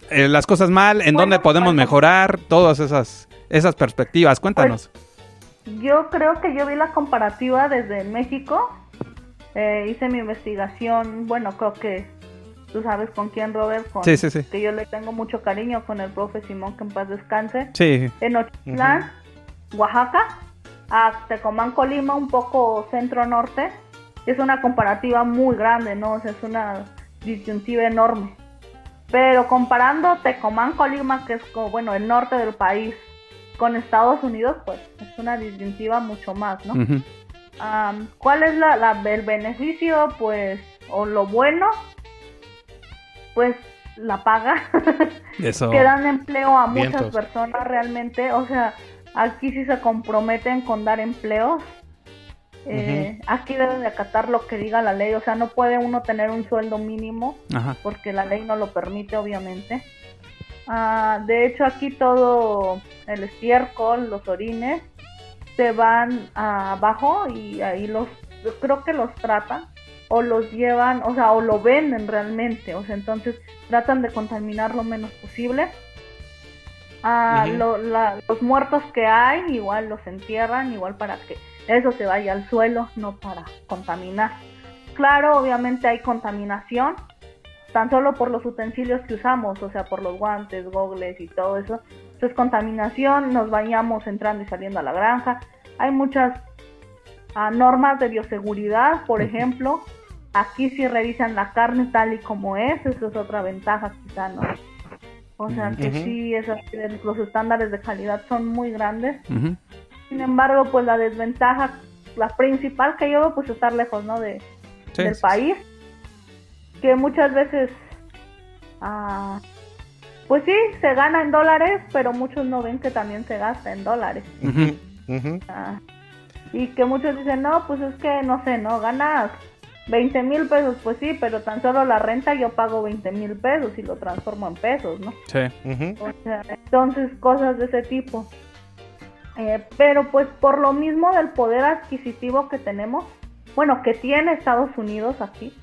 eh, las cosas mal, en dónde podemos mejorar, todas esas esas perspectivas. Cuéntanos. Pues, yo creo que yo vi la comparativa desde México. Eh, hice mi investigación, bueno, creo que tú sabes con quién, Robert, con sí, sí, sí. que yo le tengo mucho cariño con el profe Simón, que en paz descanse. Sí. En Ochitlán, Oaxaca, a Tecomán, Colima, un poco centro-norte. Es una comparativa muy grande, ¿no? O sea, es una disyuntiva enorme. Pero comparando Tecomán, Colima, que es como, bueno, el norte del país, con Estados Unidos, pues es una disyuntiva mucho más, ¿no? ¿Cuál es la, el beneficio, pues, o lo bueno? Pues la paga, Eso. que dan empleo a muchas personas realmente, o sea, aquí sí se comprometen con dar empleos. Eh, aquí deben de acatar lo que diga la ley, o sea, no puede uno tener un sueldo mínimo porque la ley no lo permite, obviamente. Ah, de hecho, aquí todo el estiércol, los orines, se van abajo y ahí los, creo que los tratan o los llevan, o sea, o lo venden realmente, o sea, entonces tratan de contaminar lo menos posible. Ah, los muertos que hay, igual los entierran, igual para que eso se vaya al suelo, no para contaminar. claro, obviamente hay contaminación, tan solo por los utensilios que usamos, o sea, por los guantes, gogles y todo eso. Entonces, contaminación, nos bañamos entrando y saliendo a la granja. Hay muchas ah, normas de bioseguridad, por ejemplo. Aquí sí revisan la carne tal y como es, eso es otra ventaja quizá, ¿no? O sea, que sí, es así, los estándares de calidad son muy grandes. Sin embargo, pues la desventaja, la principal que yo veo, pues estar lejos, ¿no? De, Sí, del sí, país. Que muchas veces, ah, pues sí, se gana en dólares, pero muchos no ven que también se gasta en dólares. Ujú. Ah, y que muchos dicen, no, pues es que, no sé, no, ganas 20 mil pesos, pues sí, pero tan solo la renta yo pago 20 mil pesos y lo transformo en pesos, ¿no? Sí. O sea, entonces, cosas de ese tipo. Eh, pero pues por lo mismo del poder adquisitivo que tenemos, bueno, que tiene Estados Unidos aquí,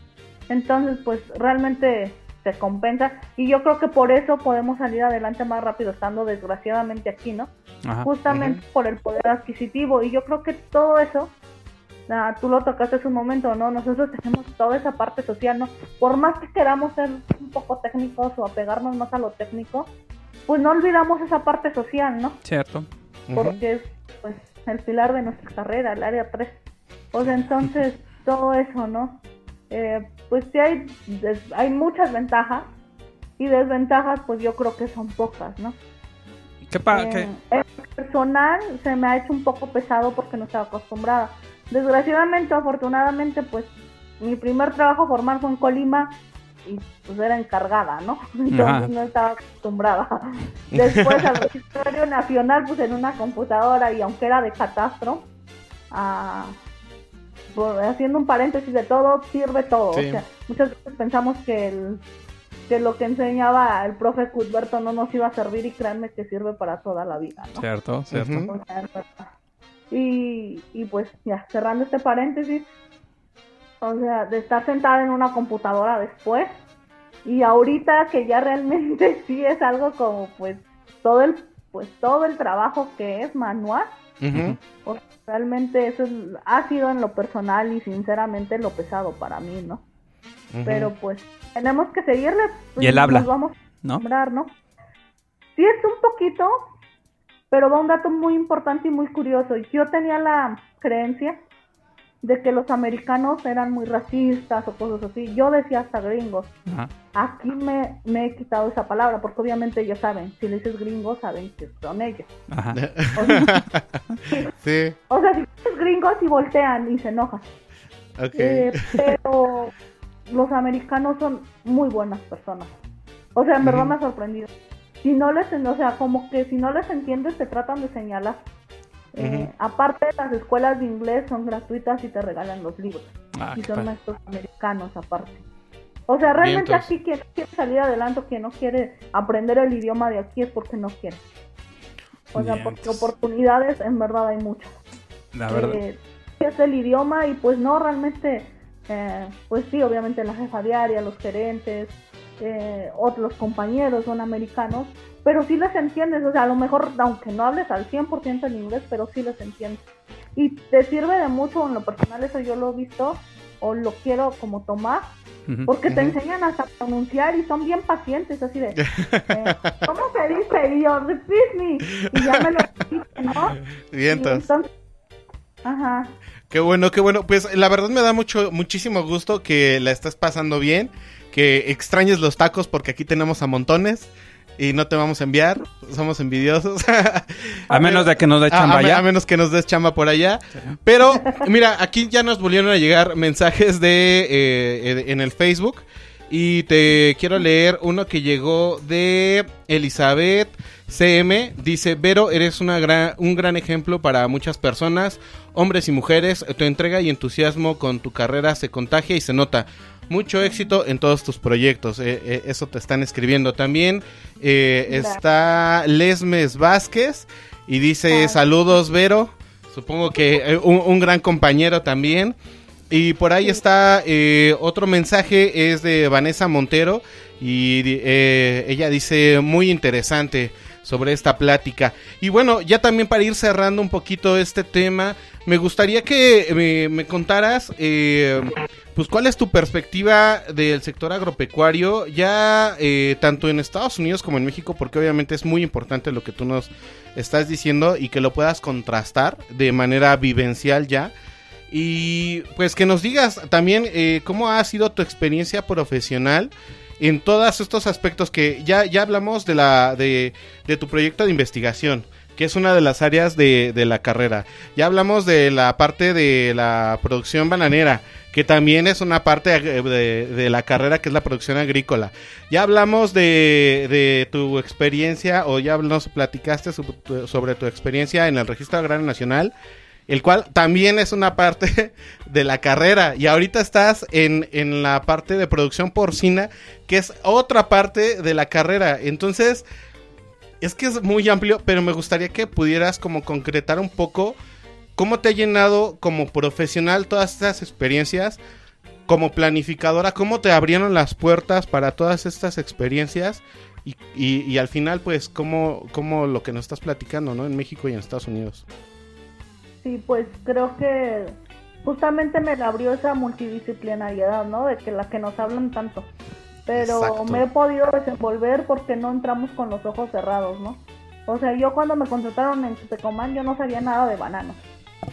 entonces pues realmente se compensa y yo creo que por eso podemos salir adelante más rápido estando desgraciadamente aquí, ¿no? Ajá. Justamente por el poder adquisitivo y yo creo que todo eso, ah, tú lo tocaste hace un momento, ¿no? Nosotros tenemos toda esa parte social, ¿no? Por más que queramos ser un poco técnicos o apegarnos más a lo técnico, pues no olvidamos esa parte social, ¿no? Cierto. Porque es pues el pilar de nuestra carrera, el área 3. O sea, entonces todo eso, ¿no? Eh, pues sí hay, des- hay muchas ventajas y desventajas pues yo creo que son pocas, ¿no? ¿Qué pa Eh, qué? En personal se me ha hecho un poco pesado porque no estaba acostumbrada. Desgraciadamente, afortunadamente, pues mi primer trabajo formal fue en Colima y pues era encargada, ¿no? Entonces Ajá. no estaba acostumbrada. Después al registro nacional, pues en una computadora y aunque era de catastro, ah, por- haciendo un paréntesis de todo, sirve todo. Sí. O sea, muchas veces pensamos que el que lo que enseñaba el profe Cuthberto no nos iba a servir y créanme que sirve para toda la vida, ¿no? Cierto, cierto. O sea, y, y pues ya, cerrando este paréntesis, o sea, de estar sentada en una computadora después y ahorita que ya realmente sí es algo como pues todo el pues todo el trabajo que es manual, Sea, realmente eso es- ha sido en lo personal y sinceramente lo pesado para mí, ¿no? Pero pues tenemos que seguirle. pues, Y el habla, nos vamos a ¿no? acostumbrar, ¿no? Sí es un poquito, pero va un dato muy importante y muy curioso. Yo tenía la creencia de que los americanos eran muy racistas o cosas así. Yo decía hasta gringos. Ajá. Aquí me, me he quitado esa palabra porque obviamente ellos saben, si le dices gringos saben que son ellos. Ajá. Sí, O sea, si dices gringos y voltean y se enojan. ok. Eh, pero los americanos son muy buenas personas. O sea, en verdad me ha sorprendido. Si no les, o sea, como que si no les entiendes te tratan de señalar. Eh. Aparte, las escuelas de inglés son gratuitas y te regalan los libros. Ah, y son padre. maestros americanos aparte. O sea, realmente Vientos. aquí quien quiere salir adelante o quien no quiere aprender el idioma de aquí es porque no quiere. O sea, porque oportunidades en verdad hay muchas. La verdad. Eh, es el idioma y pues no, realmente, eh, pues sí, obviamente la jefa diaria, los gerentes, eh, otros compañeros son americanos, pero sí les entiendes, o sea, a lo mejor, aunque no hables al 100% en inglés, pero sí les entiendes. Y te sirve de mucho, en lo personal eso yo lo he visto, o lo quiero como tomar, Ujú. porque te Ujú. enseñan hasta a pronunciar y son bien pacientes, así de, eh, ¿cómo se dice? Y yo, repeat me, y ya me lo repiten, ¿no? Vientos. Entonces- ajá. Qué bueno, qué bueno. Pues la verdad me da mucho, muchísimo gusto que la estés pasando bien, que extrañes los tacos porque aquí tenemos a montones y no te vamos a enviar, somos envidiosos. A menos de que nos dé A- chamba a, me- ya. a menos que nos des chamba por allá. Pero mira, aquí ya nos volvieron a llegar mensajes de eh, en el Facebook y te quiero leer uno que llegó de Elizabeth CM. Dice, Vero, eres una gran, un gran ejemplo para muchas personas, hombres y mujeres. Tu entrega y entusiasmo con tu carrera se contagia y se nota. Mucho éxito en todos tus proyectos. Eh, eh, eso te están escribiendo también. Eh, está Lesmes Vázquez y dice, saludos Vero. Supongo que un, un gran compañero también. Y por ahí está otro mensaje, es de Vanessa Montero y ella dice muy interesante sobre esta plática. Y bueno, ya también para ir cerrando un poquito este tema, me gustaría que me, contaras, eh, pues, cuál es tu perspectiva del sector agropecuario, ya eh, tanto en Estados Unidos como en México, porque obviamente es muy importante lo que tú nos estás diciendo y que lo puedas contrastar de manera vivencial ya. Y pues que nos digas también eh, cómo ha sido tu experiencia profesional en todos estos aspectos que ya, ya hablamos de, la, de tu proyecto de investigación que es una de las áreas de, de, la carrera. Ya hablamos de la parte de la producción bananera, que también es una parte de, la carrera, que es la producción agrícola. Ya hablamos de, de tu experiencia, o ya nos platicaste sobre, sobre tu experiencia en el Registro Agrario Nacional, el cual también es una parte de la carrera. Y ahorita estás en, en la parte de producción porcina, que es otra parte de la carrera. Entonces, es que es muy amplio, pero me gustaría que pudieras como concretar un poco cómo te ha llenado como profesional todas estas experiencias, como planificadora, cómo te abrieron las puertas para todas estas experiencias y, y, y al final pues cómo, cómo lo que nos estás platicando, ¿no? En México y en Estados Unidos. Sí, pues creo que justamente me abrió esa multidisciplinariedad, ¿no? De que la que nos hablan tanto pero Exacto. me he podido desenvolver porque no entramos con los ojos cerrados, ¿no? O sea, yo cuando me contrataron en Tecomán yo no sabía nada de bananos,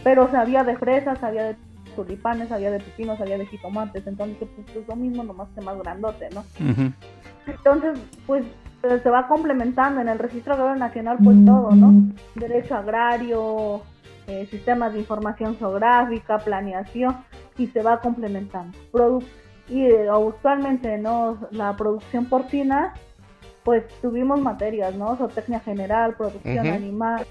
pero sabía de fresas, sabía de tulipanes, sabía de pepinos, sabía de jitomates, entonces pues es lo mismo, nomás que más grandote, ¿no? Uh -huh. Entonces, pues se va complementando en el registro agrario nacional pues todo, ¿no? Derecho agrario, eh, sistemas de información geográfica, planeación, y se va complementando. Producto y eh, usualmente no la producción porcina pues tuvimos materias no zootecnia general producción uh -huh. animal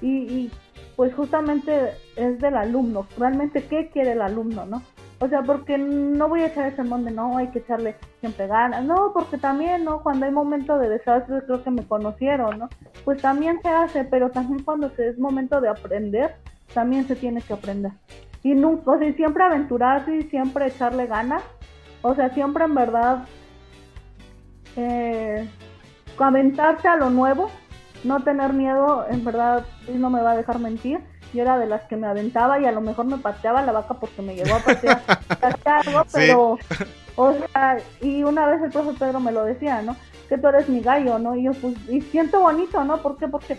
y, y, pues justamente es del alumno. Realmente qué quiere el alumno no o sea porque no voy a echar ese monte no hay que echarle siempre ganas. No porque también no cuando hay momento de desastre creo que me conocieron no pues también se hace pero también cuando es momento de aprender también se tiene que aprender. Y nunca o sea siempre aventurarse y siempre echarle ganas o sea, siempre en verdad eh, aventarse a lo nuevo, no tener miedo, en verdad, no me va a dejar mentir. Yo era de las que me aventaba y a lo mejor me pateaba la vaca porque me llegó a patear algo, pero, sí. o sea, y una vez el profe Pedro me lo decía, ¿no? Que tú eres mi gallo, ¿no? Y yo, pues, y siento bonito, ¿no? ¿Por qué? Porque,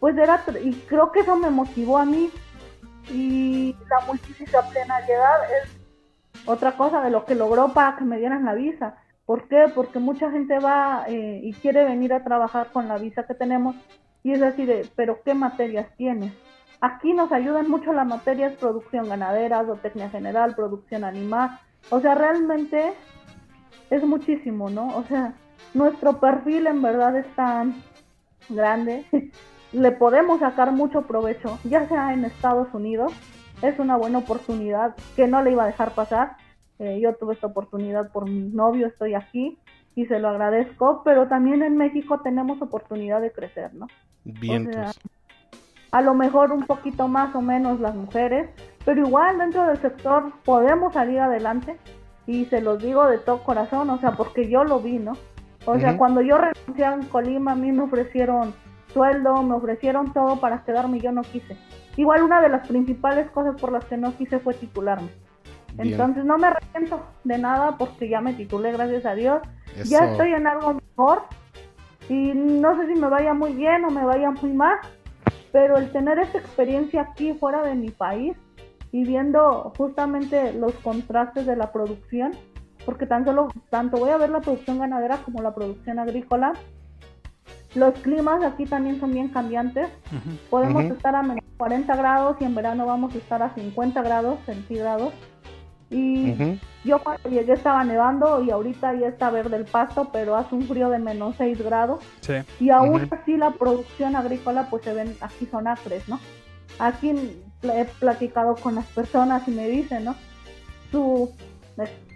pues era, y creo que eso me motivó a mí. Y la multidisciplinariedad es otra cosa de lo que logró para que me dieran la visa. ¿Por qué? Porque mucha gente va eh, y quiere venir a trabajar con la visa que tenemos y es así de, pero ¿qué materias tienes? Aquí nos ayudan mucho las materias producción ganadera, zootecnia general, producción animal. O sea, realmente es muchísimo, ¿no? O sea, nuestro perfil en verdad es tan grande. Le podemos sacar mucho provecho, ya sea en Estados Unidos, es una buena oportunidad que no le iba a dejar pasar. Eh, yo tuve esta oportunidad por mi novio, estoy aquí y se lo agradezco, pero también en México tenemos oportunidad de crecer, ¿no? Bien. O sea, a lo mejor un poquito más o menos las mujeres, pero igual dentro del sector podemos salir adelante y se los digo de todo corazón, o sea, porque yo lo vi, ¿no? O uh -huh. sea, cuando yo renuncié en Colima, a mí me ofrecieron sueldo, me ofrecieron todo para quedarme y yo no quise. Igual una de las principales cosas por las que no quise fue titularme. Bien. Entonces no me arrepiento de nada porque ya me titulé, gracias a Dios. Eso. Ya estoy en algo mejor y no sé si me vaya muy bien o me vaya muy mal, pero el tener esta experiencia aquí fuera de mi país y viendo justamente los contrastes de la producción, porque tan solo, tanto voy a ver la producción ganadera como la producción agrícola, los climas aquí también son bien cambiantes. Uh -huh. Podemos uh -huh. estar a menos 40 grados y en verano vamos a estar a 50 grados centígrados. Y uh -huh. yo cuando llegué estaba nevando y ahorita ya está verde el pasto, pero hace un frío de menos 6 grados. Sí. Y aún así la producción agrícola pues se ven, aquí son acres, ¿no? Aquí he platicado con las personas y me dicen, ¿no? Su,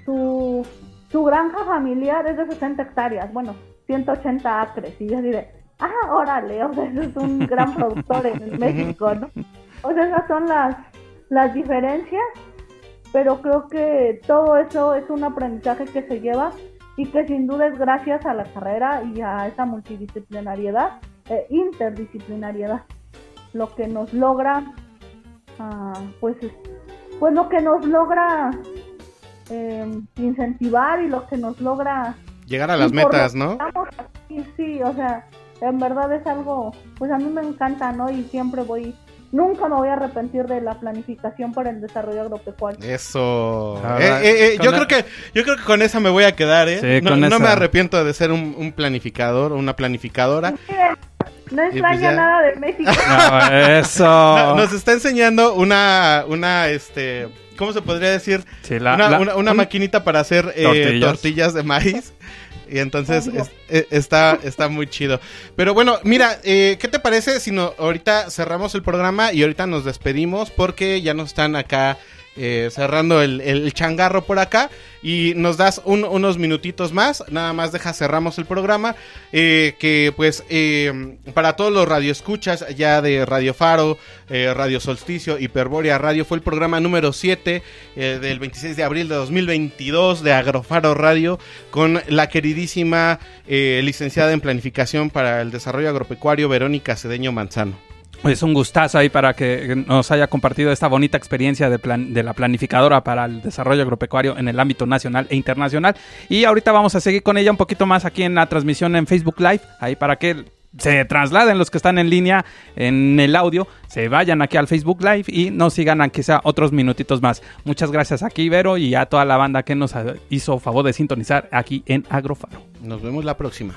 su, su granja familiar es de 60 hectáreas. Bueno, 180 acres. Y yo diré, ah, órale, o sea, eso es un gran productor en México, ¿no? O sea, esas son las, las diferencias, pero creo que todo eso es un aprendizaje que se lleva y que sin duda es gracias a la carrera y a esa multidisciplinariedad, eh, interdisciplinariedad, lo que nos logra a, pues, pues lo que nos logra eh, incentivar y lo que nos logra Llegar a las metas, ¿no? Sí, sí, o sea, en verdad es algo, pues a mí me encanta, ¿no? Y siempre voy, nunca me voy a arrepentir de la planificación para el desarrollo agropecuario. Eso. Ah, Eh, eh, eh, yo la- creo que yo creo que con esa me voy a quedar, ¿eh? Sí, no, con no esa. me arrepiento de ser un, un planificador, una planificadora. No pues extraña ya. nada de México. No, eso. No, nos está enseñando una, una, este, ¿cómo se podría decir? Sí, la- una, la- una- una un- maquinita para hacer eh, Tortillas. tortillas. de maíz. Y entonces es- eh, está, está muy chido. Pero bueno, mira, eh, ¿qué te parece si no, ahorita cerramos el programa y ahorita nos despedimos porque ya nos están acá eh, cerrando el, el changarro por acá. Y nos das un- unos minutitos más, nada más deja cerramos el programa, eh, que pues eh, para todos los radioescuchas ya de Radio Faro, eh, Radio Solsticio, Hiperbórea Radio, fue el programa número 7 eh, del 26 de abril de 2022 de Agrofaro Radio con la queridísima eh, licenciada en Planificación para el Desarrollo Agropecuario Verónica Cedeño Manzano. Es un gustazo ahí para que nos haya compartido esta bonita experiencia de, plan- de la planificadora para el desarrollo agropecuario en el ámbito nacional e internacional. Y ahorita vamos a seguir con ella un poquito más aquí en la transmisión en Facebook Live, ahí para que se trasladen los que están en línea en el audio, se vayan aquí al Facebook Live y nos sigan aunque sea otros minutitos más. Muchas gracias aquí, Vero, y a toda la banda que nos hizo favor de sintonizar aquí en Agrofaro. Nos vemos la próxima.